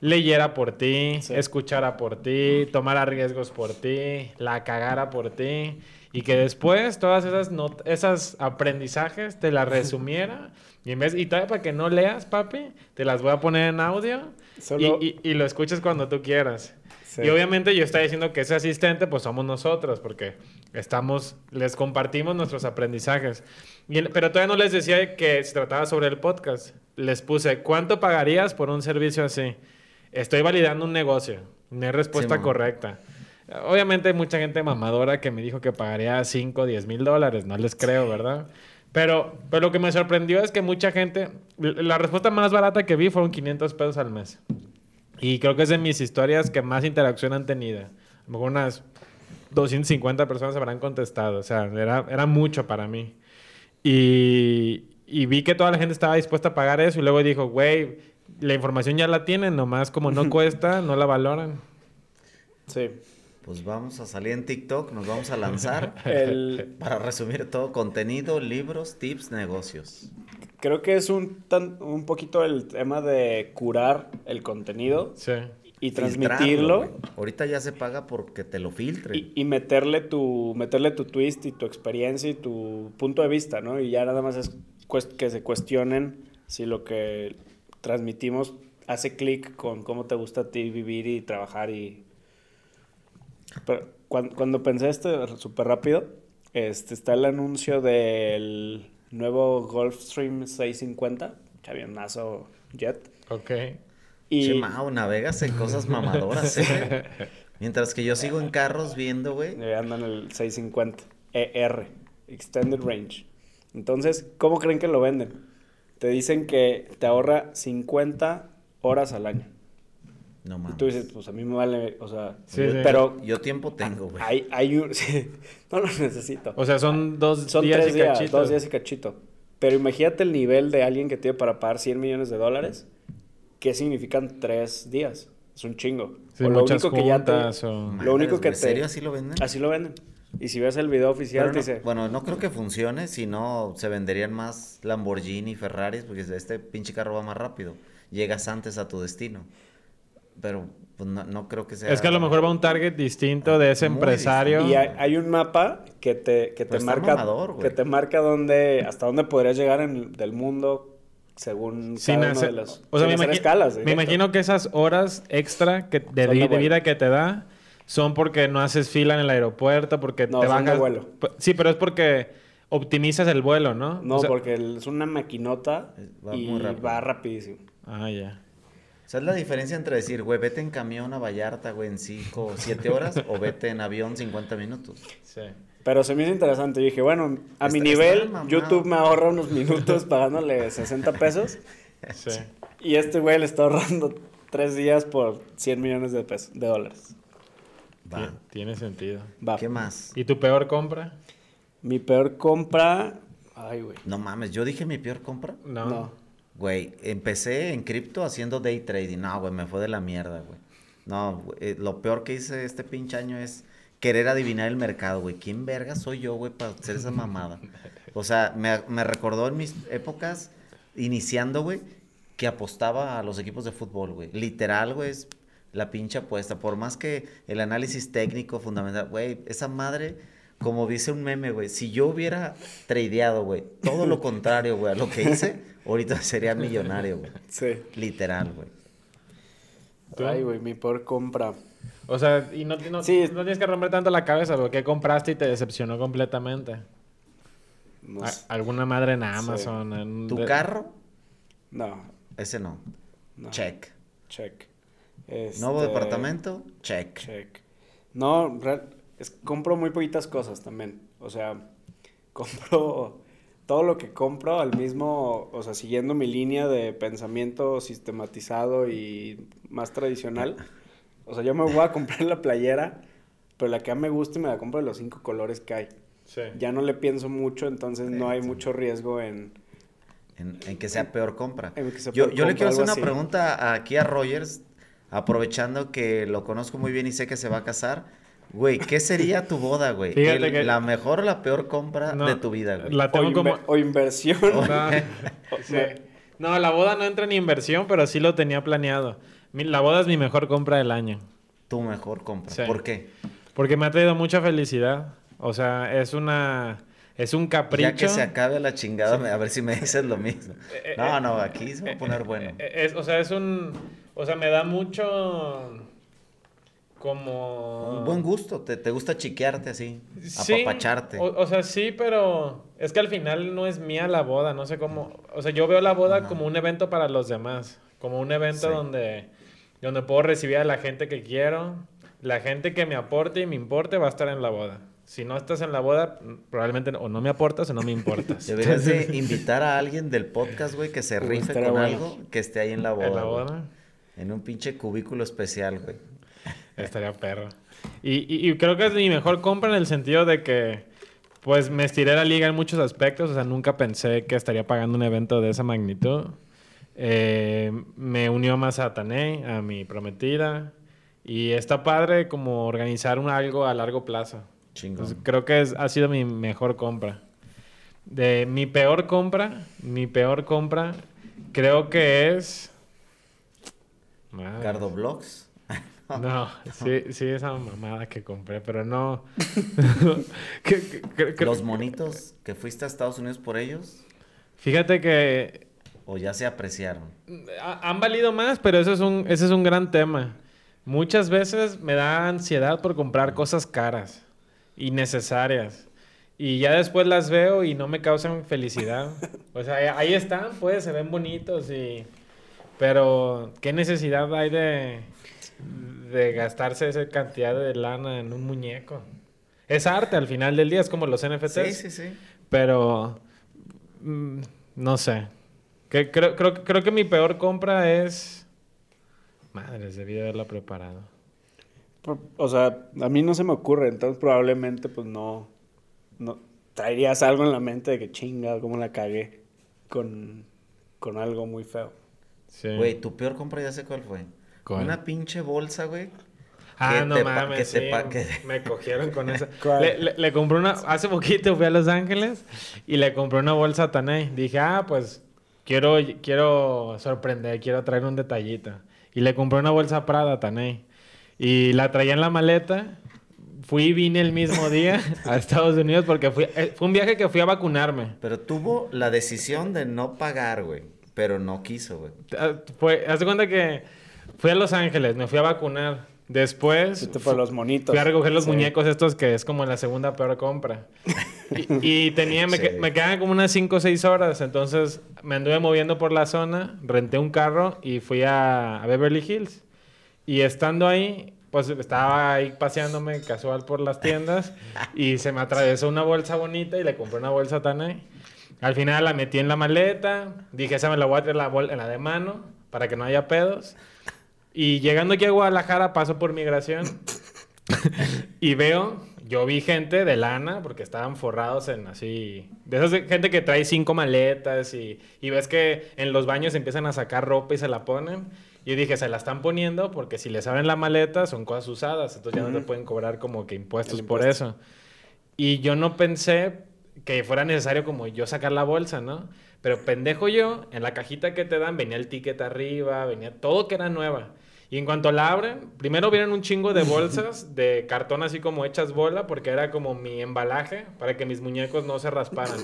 leyera por ti, Sí. escuchara por ti, tomara riesgos por ti, la cagara por ti y que después todas esas esas aprendizajes te las resumiera y en vez y todavía para que no leas, papi, te las voy a poner en audio Solo- y, y- y lo escuches cuando tú quieras. Sí. Y obviamente yo estoy diciendo que ese asistente pues somos nosotros porque estamos, les compartimos nuestros aprendizajes. Y pero todavía no les decía que se trataba sobre el podcast. Les puse, ¿cuánto pagarías por un servicio así? Estoy validando un negocio. No hay respuesta Simón. correcta. Obviamente hay mucha gente mamadora que me dijo que pagaría 5 o 10 mil dólares. No les creo, ¿verdad? Pero, pero lo que me sorprendió es que mucha gente... La respuesta más barata que vi fueron 500 pesos al mes. Y creo que es de mis historias que más interacción han tenido. A lo mejor unas 250 personas habrán contestado. O sea, era, era mucho para mí. Y, y vi que toda la gente estaba dispuesta a pagar eso. Y luego dijo, güey, la información ya la tienen, nomás como no cuesta, no la valoran. Sí. Pues vamos a salir en TikTok, nos vamos a lanzar El, para resumir todo contenido, libros, tips, negocios. Creo que es un, tan, un poquito el tema de curar el contenido Sí. y transmitirlo. Ahorita ya se paga porque te lo filtren. Y, y meterle tu meterle tu twist y tu experiencia y tu punto de vista, ¿no? Y ya nada más es que se cuestionen si lo que transmitimos hace clic con cómo te gusta a ti vivir y trabajar y... Pero cuan- cuando, pensé esto súper rápido, este, está el anuncio del nuevo Gulfstream 650, avionazo jet. Ok. Y Che, navegas en cosas mamadoras, ¿eh? Mientras que yo sigo en carros viendo, güey. Ando en el 650 ER, Extended Range. Entonces, ¿cómo creen que lo venden? Te dicen que te ahorra 50 horas al año. No Y mames. tú dices, pues a mí me vale, o sea, Sí, yo- sí. pero Yo tiempo tengo, güey. hay, hay un, sí, no lo necesito. O sea, son dos Son días tres y días, cachito. dos días y cachito. Pero imagínate el nivel de alguien que tiene para pagar 100 millones de dólares. ¿Qué significan tres días? Es un chingo. Sí, O lo único que ya te- o- Lo Madres, único que te... ¿serio así lo venden? Así lo venden. Y si ves el video oficial, te dice... bueno, no creo que funcione, si no se venderían más Lamborghini, Ferraris, porque este pinche carro va más rápido. Llegas antes a tu destino. Pero pues, no, no creo que sea... Es que a lo mejor va un target distinto de ese Muy empresario. Y hay, hay un mapa que te, que te marca... mamador, güey. que te marca dónde... Hasta dónde podrías llegar en, del mundo según Sin cada uno hacer, de los... o sea, sin me, hacer imagi- escalas. me directo. imagino que esas horas extra que de, vida que te da son porque no haces fila en el aeropuerto, porque No, te son de bajas. vuelo. Sí, pero es porque optimizas el vuelo, ¿no? No, O sea- porque es una maquinota Va y muy rápido. va rapidísimo. Ah, ya. O sea, es la diferencia entre decir, güey, vete en camión a Vallarta, güey, en 5 o 7 horas, o vete en avión 50 minutos. Sí. Pero se me hizo interesante. Yo dije, bueno, a Está- mi nivel. YouTube me ahorra unos minutos pagándole 60 pesos. Sí. Y este güey le está ahorrando tres días por 100 millones de pesos, de dólares. Va. Ti- Tiene sentido. Va. ¿Qué más? ¿Y tu peor compra? Mi peor compra. Ay, güey. No mames, yo dije mi peor compra. No. No. Güey, empecé en cripto haciendo day trading. No, güey, me fue de la mierda, güey. No, güey, eh, lo peor que hice este pinche año es querer adivinar el mercado, güey. ¿Quién verga soy yo, güey, para hacer esa mamada? O sea, me, me recordó en mis épocas, iniciando, güey, que apostaba a los equipos de fútbol, güey. Literal, güey, es la pinche apuesta. Por más que el análisis técnico fundamental, güey, esa madre, como dice un meme, güey, si yo hubiera tradeado, güey, todo lo contrario, güey, a lo que hice, ahorita sería millonario, güey. Sí. Literal, güey. Ay, güey, mi peor compra. O sea, y no, no- Sí. no tienes que romper tanto la cabeza porque compraste y te decepcionó completamente. No, A- sé. alguna madre en Amazon. en- ¿Tu carro? no, Ese no. no. Check. Check. ¿Nuevo Este, departamento? Check. Check. No, real- es- compro muy poquitas cosas también. O sea, compro todo lo que compro al mismo, o sea, siguiendo mi línea de pensamiento sistematizado y más tradicional. O sea, yo me voy a comprar la playera, pero la que a mí me gusta y me la compro de los cinco colores que hay. Sí. Ya no le pienso mucho, entonces no hay mucho riesgo en... En, en que sea peor compra. En que sea yo peor yo le compra, quiero hacer una así. pregunta aquí a Rogers, aprovechando que lo conozco muy bien y sé que se va a casar. Güey, ¿qué sería tu boda, güey? Fíjate El- que- ¿La mejor o la peor compra No, de tu vida, güey? La O, tengo como... inver- o inversión. No, sí. No, la boda no entra en inversión, pero sí lo tenía planeado. Mi- La boda es mi mejor compra del año. Tu mejor compra. Sí. ¿Por qué? Porque me ha traído mucha felicidad. O sea, es una... Es un capricho. Ya que se acabe la chingada, a ver si me dices lo mismo. No, no, aquí se va a poner bueno. Eh, Es, o sea, es un... O sea, me da mucho... Como... Un buen gusto, te, te gusta chiquearte así, Sí, apapacharte. O, o sea, sí, pero es que al final no es mía la boda, no sé cómo. O sea, yo veo la boda Ajá. como un evento para los demás, como un evento Sí. donde, donde puedo recibir a la gente que quiero, la gente que me aporte y me importe va a estar en la boda. Si no estás en la boda, probablemente o no me aportas o no me importas. Deberías de invitar a alguien del podcast, güey, que se rife con algo que esté ahí en la boda. en la boda En un pinche cubículo especial, güey. Estaría perro. Y, y- y creo que es mi mejor compra en el sentido de que, pues, me estiré la liga en muchos aspectos. O sea, nunca pensé que estaría pagando un evento de esa magnitud. Eh, me unió más a Taney, a mi prometida. Y está padre como organizar un algo a largo plazo. Chingón. Entonces, creo que es- ha sido mi mejor compra. De mi peor compra, mi peor compra, creo que es... Madre. Cardo Blogs. No, sí, sí, esa mamada que compré, pero no. Los monitos que fuiste a Estados Unidos por ellos, Fíjate que o ya se apreciaron. ha- han valido más, pero eso es un, ese es un gran tema. Muchas veces me da ansiedad por comprar cosas caras, innecesarias. Y ya después las veo y no me causan felicidad. O sea, ahí- ahí están, pues, se ven bonitos y... Pero, ¿qué necesidad hay de, de gastarse esa cantidad de lana en un muñeco? Es arte al final del día, es como los NFTs. Sí, sí, sí. Pero, mm, no sé. Que, creo, creo, creo que mi peor compra es Madres, debí de haberla preparado. Por- O sea, a mí no se me ocurre, entonces probablemente pues no, no traerías algo en la mente de que chinga, cómo la cagué con, con algo muy feo. Sí. Güey, tu peor compra ya sé cuál fue. ¿Cuál? Una pinche bolsa, güey. Ah, que no mames, sí, que- me cogieron con esa. Le, le- le compré una, hace poquito fui a Los Ángeles y le compré una bolsa a Tanay. Dije, ah, pues quiero, quiero sorprender, quiero traer un detallito. Y le compré una bolsa Prada a Tanay. Y la traía en la maleta. Fui y vine el mismo día a Estados Unidos porque fui, eh, fue un viaje que fui a vacunarme. Pero tuvo la decisión de no pagar, güey. Pero no quiso, güey. Fue, haz de cuenta que fui a Los Ángeles, me fui a vacunar. Después Fuiste por los monitos. Fui a recoger los Sí. muñecos estos que es como la segunda peor compra. Y, y tenía, me, Sí. me quedaban como unas 5 o 6 horas. Entonces me anduve moviendo por la zona, renté un carro y fui a, a Beverly Hills. Y estando ahí, pues estaba ahí paseándome casual por las tiendas y se me atravesó una bolsa bonita y le compré una bolsa tan ahí. Al final la metí en la maleta, dije, esa me la voy a traer la en la de mano para que no haya pedos. Y llegando aquí a Guadalajara, paso por migración y veo, yo vi gente de lana, porque estaban forrados en así, de esas de- gente que trae cinco maletas y, y ves que en los baños empiezan a sacar ropa y se la ponen. Yo dije, se la están poniendo porque si les abren la maleta son cosas usadas, entonces ya no te pueden cobrar como que impuestos por eso. Y yo no pensé que fuera necesario como yo sacar la bolsa, ¿no? Pero pendejo yo, en la cajita que te dan venía el ticket arriba, venía todo que era nueva. Y en cuanto la abren, primero vienen un chingo de bolsas de cartón así como hechas bola, porque era como mi embalaje para que mis muñecos no se rasparan.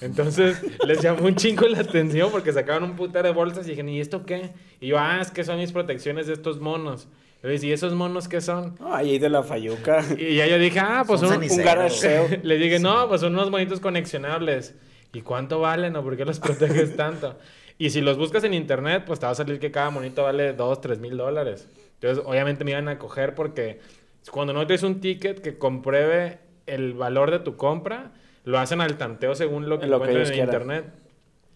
Entonces les llamó un chingo la atención porque sacaban un putero de bolsas y dijeron, ¿y esto qué? Y yo, ah, es que son mis protecciones de estos monos. Yo dije, ¿y esos monos qué son? No, ahí de la Fayuca. Y ya yo dije, ah, pues Son ceniceros. un garage le dije, no, pues son unos bonitos conexionables. ¿Y cuánto valen o por qué los proteges tanto? Y si los buscas en internet, pues te va a salir que cada monito vale 2, 3 mil dólares. Entonces, obviamente me iban a coger porque cuando no tienes un ticket que compruebe el valor de tu compra, lo hacen al tanteo según lo que Lo que en quieran. internet.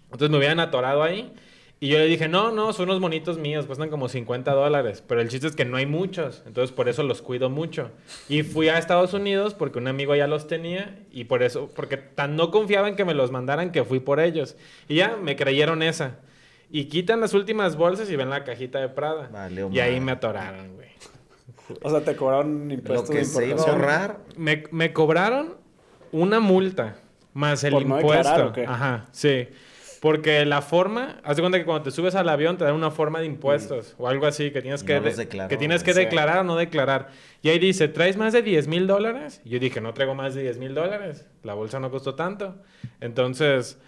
Entonces me hubieran atorado ahí. Y yo le dije, no, no, son unos monitos míos, cuestan como 50 dólares. Pero el chiste es que no hay muchos, entonces por eso los cuido mucho. Y fui a Estados Unidos porque un amigo ya los tenía y por eso, porque tan no confiaba en que me los mandaran que fui por ellos. Y ya me creyeron esa. Y quitan las últimas bolsas y ven la cajita de Prada. Valió y ahí me atoraron, güey. O sea, te cobraron Lo impuestos de que se iba a ahorrar, Me, me cobraron una multa más el ¿Por no impuesto. declarar o qué? Ajá, sí. Porque la forma, haz de cuenta que cuando te subes al avión te dan una forma de impuestos o algo así que tienes que, no los de- declaró, que, tienes que declarar o no declarar. Y ahí dice, ¿traes más de 10 mil dólares? Y yo dije, no traigo más de 10 mil dólares. La bolsa no costó tanto. Entonces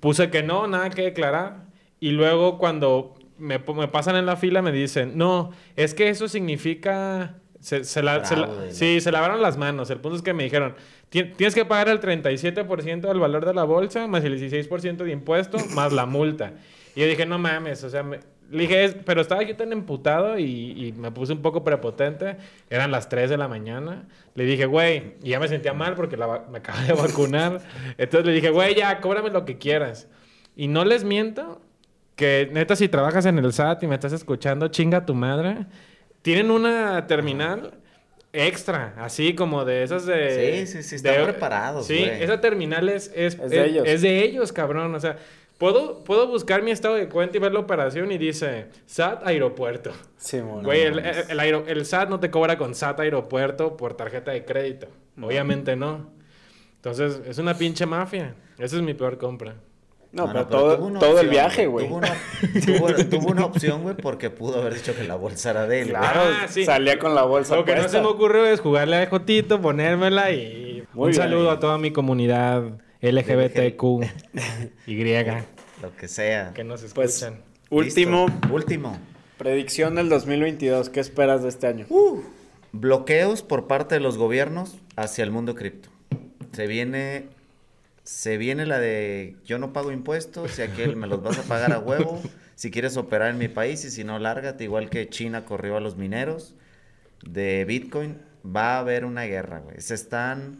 puse que no, nada que declarar. Y luego cuando me, me pasan en la fila me dicen, no, es que eso significa... Se, se la- se la- sí, se lavaron las manos. El punto es que me dijeron, "Ti- tienes que pagar el 37% del valor de la bolsa, más el 16% de impuesto, más la multa. Y yo dije, no mames, o sea, me- le dije, "Es- pero estaba yo tan emputado y, y me puse un poco prepotente. Eran las 3 de la mañana. Le dije, güey, y ya me sentía mal porque la me acaba de vacunar. Entonces le dije, güey, ya, cóbrame lo que quieras. Y no les miento que neta, si trabajas en el SAT y me estás escuchando, chinga tu madre. Tienen una terminal extra, así como de esas de... Sí, sí, sí, están preparados, Sí, esa terminal es, es, Es de ellos. es de ellos, cabrón. O sea, puedo, puedo buscar mi estado de cuenta y ver la operación y dice SAT aeropuerto. Sí, bueno. Güey, el, el- el aero- el SAT no te cobra con SAT aeropuerto por tarjeta de crédito. Obviamente no. Entonces, es una pinche mafia. Esa es mi peor compra. No, No, pero, no, todo, todo el viaje, güey. Tuvo una, tuvo- tuvo una opción, güey, porque pudo haber dicho que la bolsa era de él. Claro, Ah, sí. salía con la bolsa Lo que no se me ocurrió es jugarle a Jotito, ponérmela y Muy un bien. saludo a toda mi comunidad LGBTQ y Lo que sea. que nos Pues, escuchan. último, Listo. Último. predicción del 2022. ¿Qué esperas de este año? Bloqueos por parte de los gobiernos hacia el mundo cripto. Se viene, se viene la de yo no pago impuestos y aquel me los vas a pagar a huevo si quieres operar en mi país y si no, lárgate. Igual que China corrió a los mineros de Bitcoin, va a haber una guerra, güey. Se están,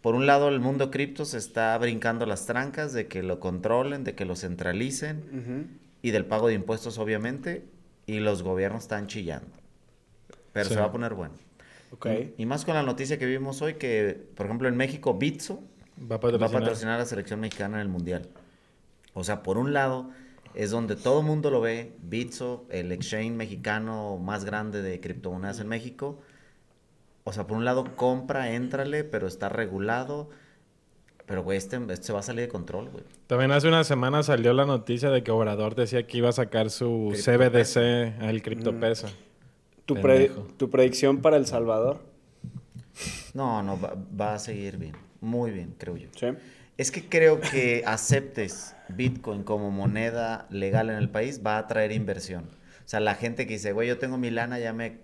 por un lado, el mundo cripto se está brincando las trancas de que lo controlen, de que lo centralicen y del pago de impuestos, obviamente. y los gobiernos están chillando. Pero Sí. se va a poner bueno. Ok. Y más con la noticia que vimos hoy que, por ejemplo, en México, Bitso Va a va a patrocinar. a la selección mexicana en el Mundial. O sea, por un lado, es donde todo el mundo lo ve, Bitso, el exchange mexicano más grande de criptomonedas en México. O sea, por un lado, compra, éntrale, pero está regulado. Pero, güey, este, este se va a salir de control, güey. También hace una semana salió la noticia de que Obrador decía que iba a sacar su. CBDC, el criptopeso. ¿Tu, pre- Pendejo. tu predicción para El Salvador? No, no, va, va a seguir bien. Muy bien, creo yo. Sí. Es que creo que aceptes Bitcoin como moneda legal en el país va a atraer inversión. O sea, la gente que dice, güey, yo tengo mi lana, ya me,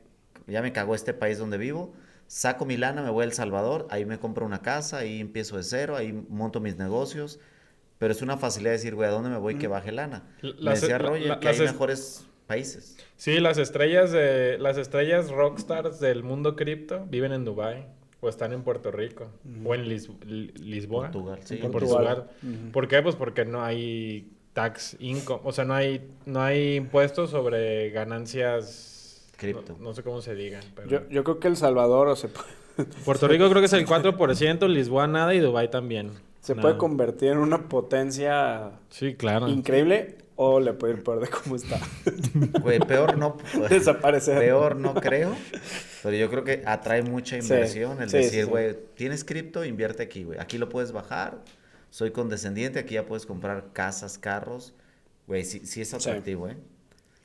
ya me cagó este país donde vivo, saco mi lana, me voy a El Salvador, ahí me compro una casa, ahí empiezo de cero, ahí monto mis negocios. Pero es una facilidad de decir, güey, ¿a dónde me voy que baje lana? Me Las- decía la- Roger la- que hay mejores países. Sí, las estrellas de las estrellas rockstars del mundo cripto viven en Dubai o están en Puerto Rico o en Lis- Li- Lisboa, Portugal, sí. en Portugal. Portugal. ¿Por qué? Pues porque no hay tax income, o sea, no hay no hay impuestos sobre ganancias Cripto. No, no sé cómo se digan, pero Yo, yo creo que El Salvador o se, pu- Puerto Rico creo que es el 4%, Lisboa nada y Dubai también. se Nada. puede convertir en una potencia Sí, claro. increíble o le puede ir peor de cómo está. Güey, peor no. Desaparecer. Peor no creo, pero yo creo que atrae mucha Sí, inversión el sí, sí, decir, sí. güey, tienes cripto, invierte aquí, güey. Aquí lo puedes bajar, soy condescendiente, aquí ya puedes comprar casas, carros. Güey, sí, sí es atractivo, ¿eh?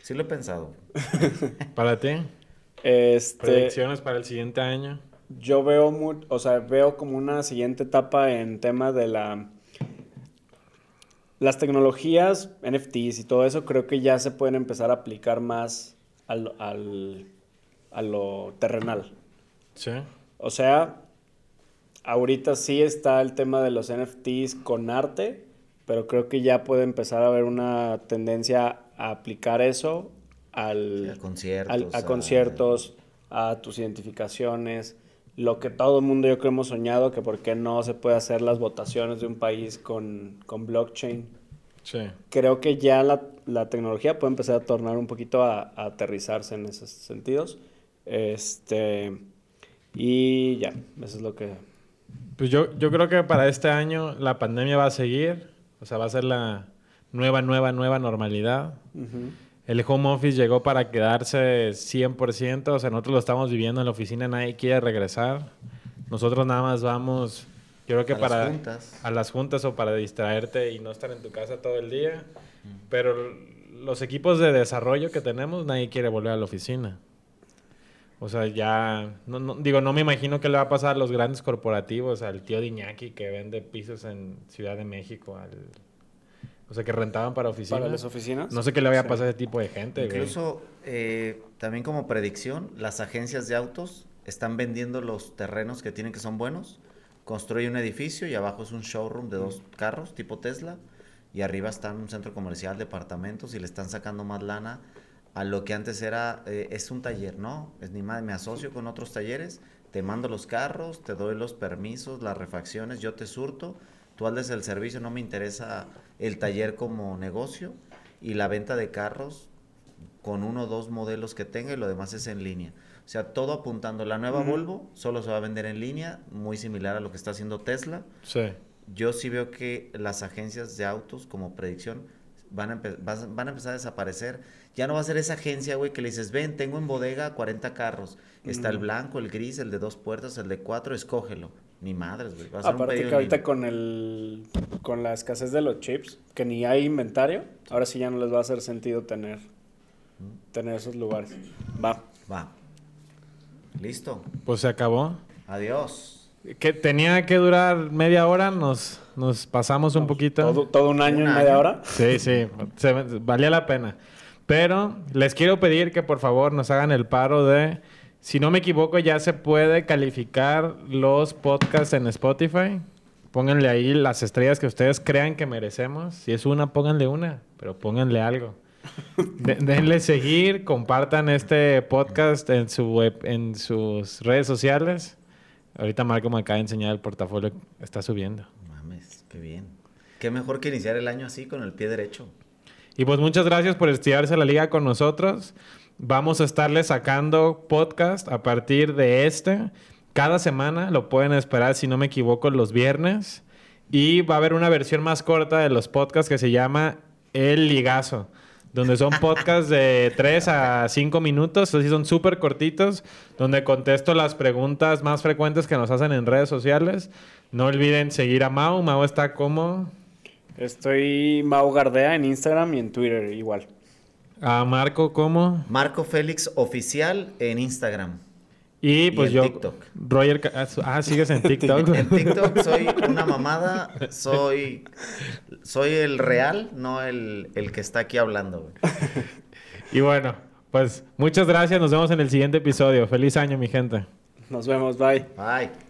Sí lo he pensado. Para ti, Este, predicciones para el siguiente año. yo veo o sea, veo como una siguiente etapa en tema de la las tecnologías, NFTs y todo eso, creo que ya se pueden empezar a aplicar más al, al- a lo terrenal. Sí. O sea, ahorita sí está el tema de los NFTs con arte, pero creo que ya puede empezar a haber una tendencia a aplicar eso al, A conciertos. al- a conciertos, a tus identificaciones, lo que todo el mundo yo creo hemos soñado, que por qué no se puede hacer las votaciones de un país con, con blockchain. Sí. Creo que ya la, la tecnología puede empezar a tornar un poquito a, a aterrizarse en esos sentidos. Este, y ya, eso es lo que... Pues yo, yo creo que para este año la pandemia va a seguir, o sea, va a ser la nueva, nueva, nueva normalidad. Ujú. El home office llegó para quedarse 100%, o sea, nosotros lo estamos viviendo en la oficina, nadie quiere regresar. Nosotros nada más vamos, yo creo que A las para juntas. a las juntas o para distraerte y no estar en tu casa todo el día. Pero los equipos de desarrollo que tenemos, nadie quiere volver a la oficina. O sea, ya, no, no- digo, no me imagino qué le va a pasar a los grandes corporativos, al tío de Iñaki que vende pisos en Ciudad de México, al, o sea, que rentaban para oficinas. ¿Para las oficinas? No sé qué le vaya a Sí. pasar a ese tipo de gente. Incluso, eh, también como predicción, las agencias de autos están vendiendo los terrenos que tienen que son buenos. Construye un edificio y abajo es un showroom de dos carros, tipo Tesla. Y arriba está un centro comercial, departamentos, y le están sacando más lana a lo que antes era, eh, es un taller, ¿no? Es ni más, me asocio con otros talleres, te mando los carros, te doy los permisos, las refacciones, yo te surto, tú hazles el servicio, no me interesa el taller como negocio y la venta de carros con uno o dos modelos que tenga y lo demás es en línea. O sea, todo apuntando. La nueva. Volvo solo se va a vender en línea, muy similar a lo que está haciendo Tesla. Sí. Yo sí veo que las agencias de autos, como predicción, van a, van a empezar a desaparecer. Ya no va a ser esa agencia, güey, que le dices, ven, tengo en bodega 40 carros. Está el blanco, el gris, el de dos puertas, el de cuatro, escógelo. Ni madres, güey. Va a ser un Aparte que ahorita con el con la escasez de los chips, que ni hay inventario, ahora sí ya no les va a hacer sentido tener tener esos lugares. Va. Va. Listo. Pues se acabó. Adiós. Que tenía que durar media hora, nos, nos pasamos un poquito. Todo, todo un año en media año. hora. Sí, sí, se- valía la pena. Pero les quiero pedir que por favor nos hagan el paro de, si no me equivoco, ya se puede calificar los podcasts en Spotify. Pónganle ahí las estrellas que ustedes crean que merecemos. Si es una, pónganle una, pero pónganle algo. De- denle seguir, compartan este podcast en, su web, en sus redes sociales. Ahorita Marco me acaba de enseñar el portafolio que está subiendo. Mames, qué bien. Qué mejor que iniciar el año así con el pie derecho. Y pues muchas gracias por estirarse la liga con nosotros. Vamos a estarle sacando podcast a partir de este. Cada semana lo pueden esperar, si no me equivoco, los viernes. Y va a haber una versión más corta de los podcasts que se llama El Ligazo, donde son podcasts de 3 a 5 minutos, así son súper cortitos, donde contesto las preguntas más frecuentes que nos hacen en redes sociales. No olviden seguir a Mau. Mau está como Estoy Mau Gardea en Instagram y en Twitter igual. A Marco como Marco Félix Oficial en Instagram. y pues en yo TikTok. Roger Ca- ah sigues en TikTok En TikTok soy una mamada, soy, soy el real, no el, el que está aquí hablando. güey. y bueno pues muchas gracias nos vemos en el siguiente episodio feliz año mi gente Nos vemos, bye. Bye.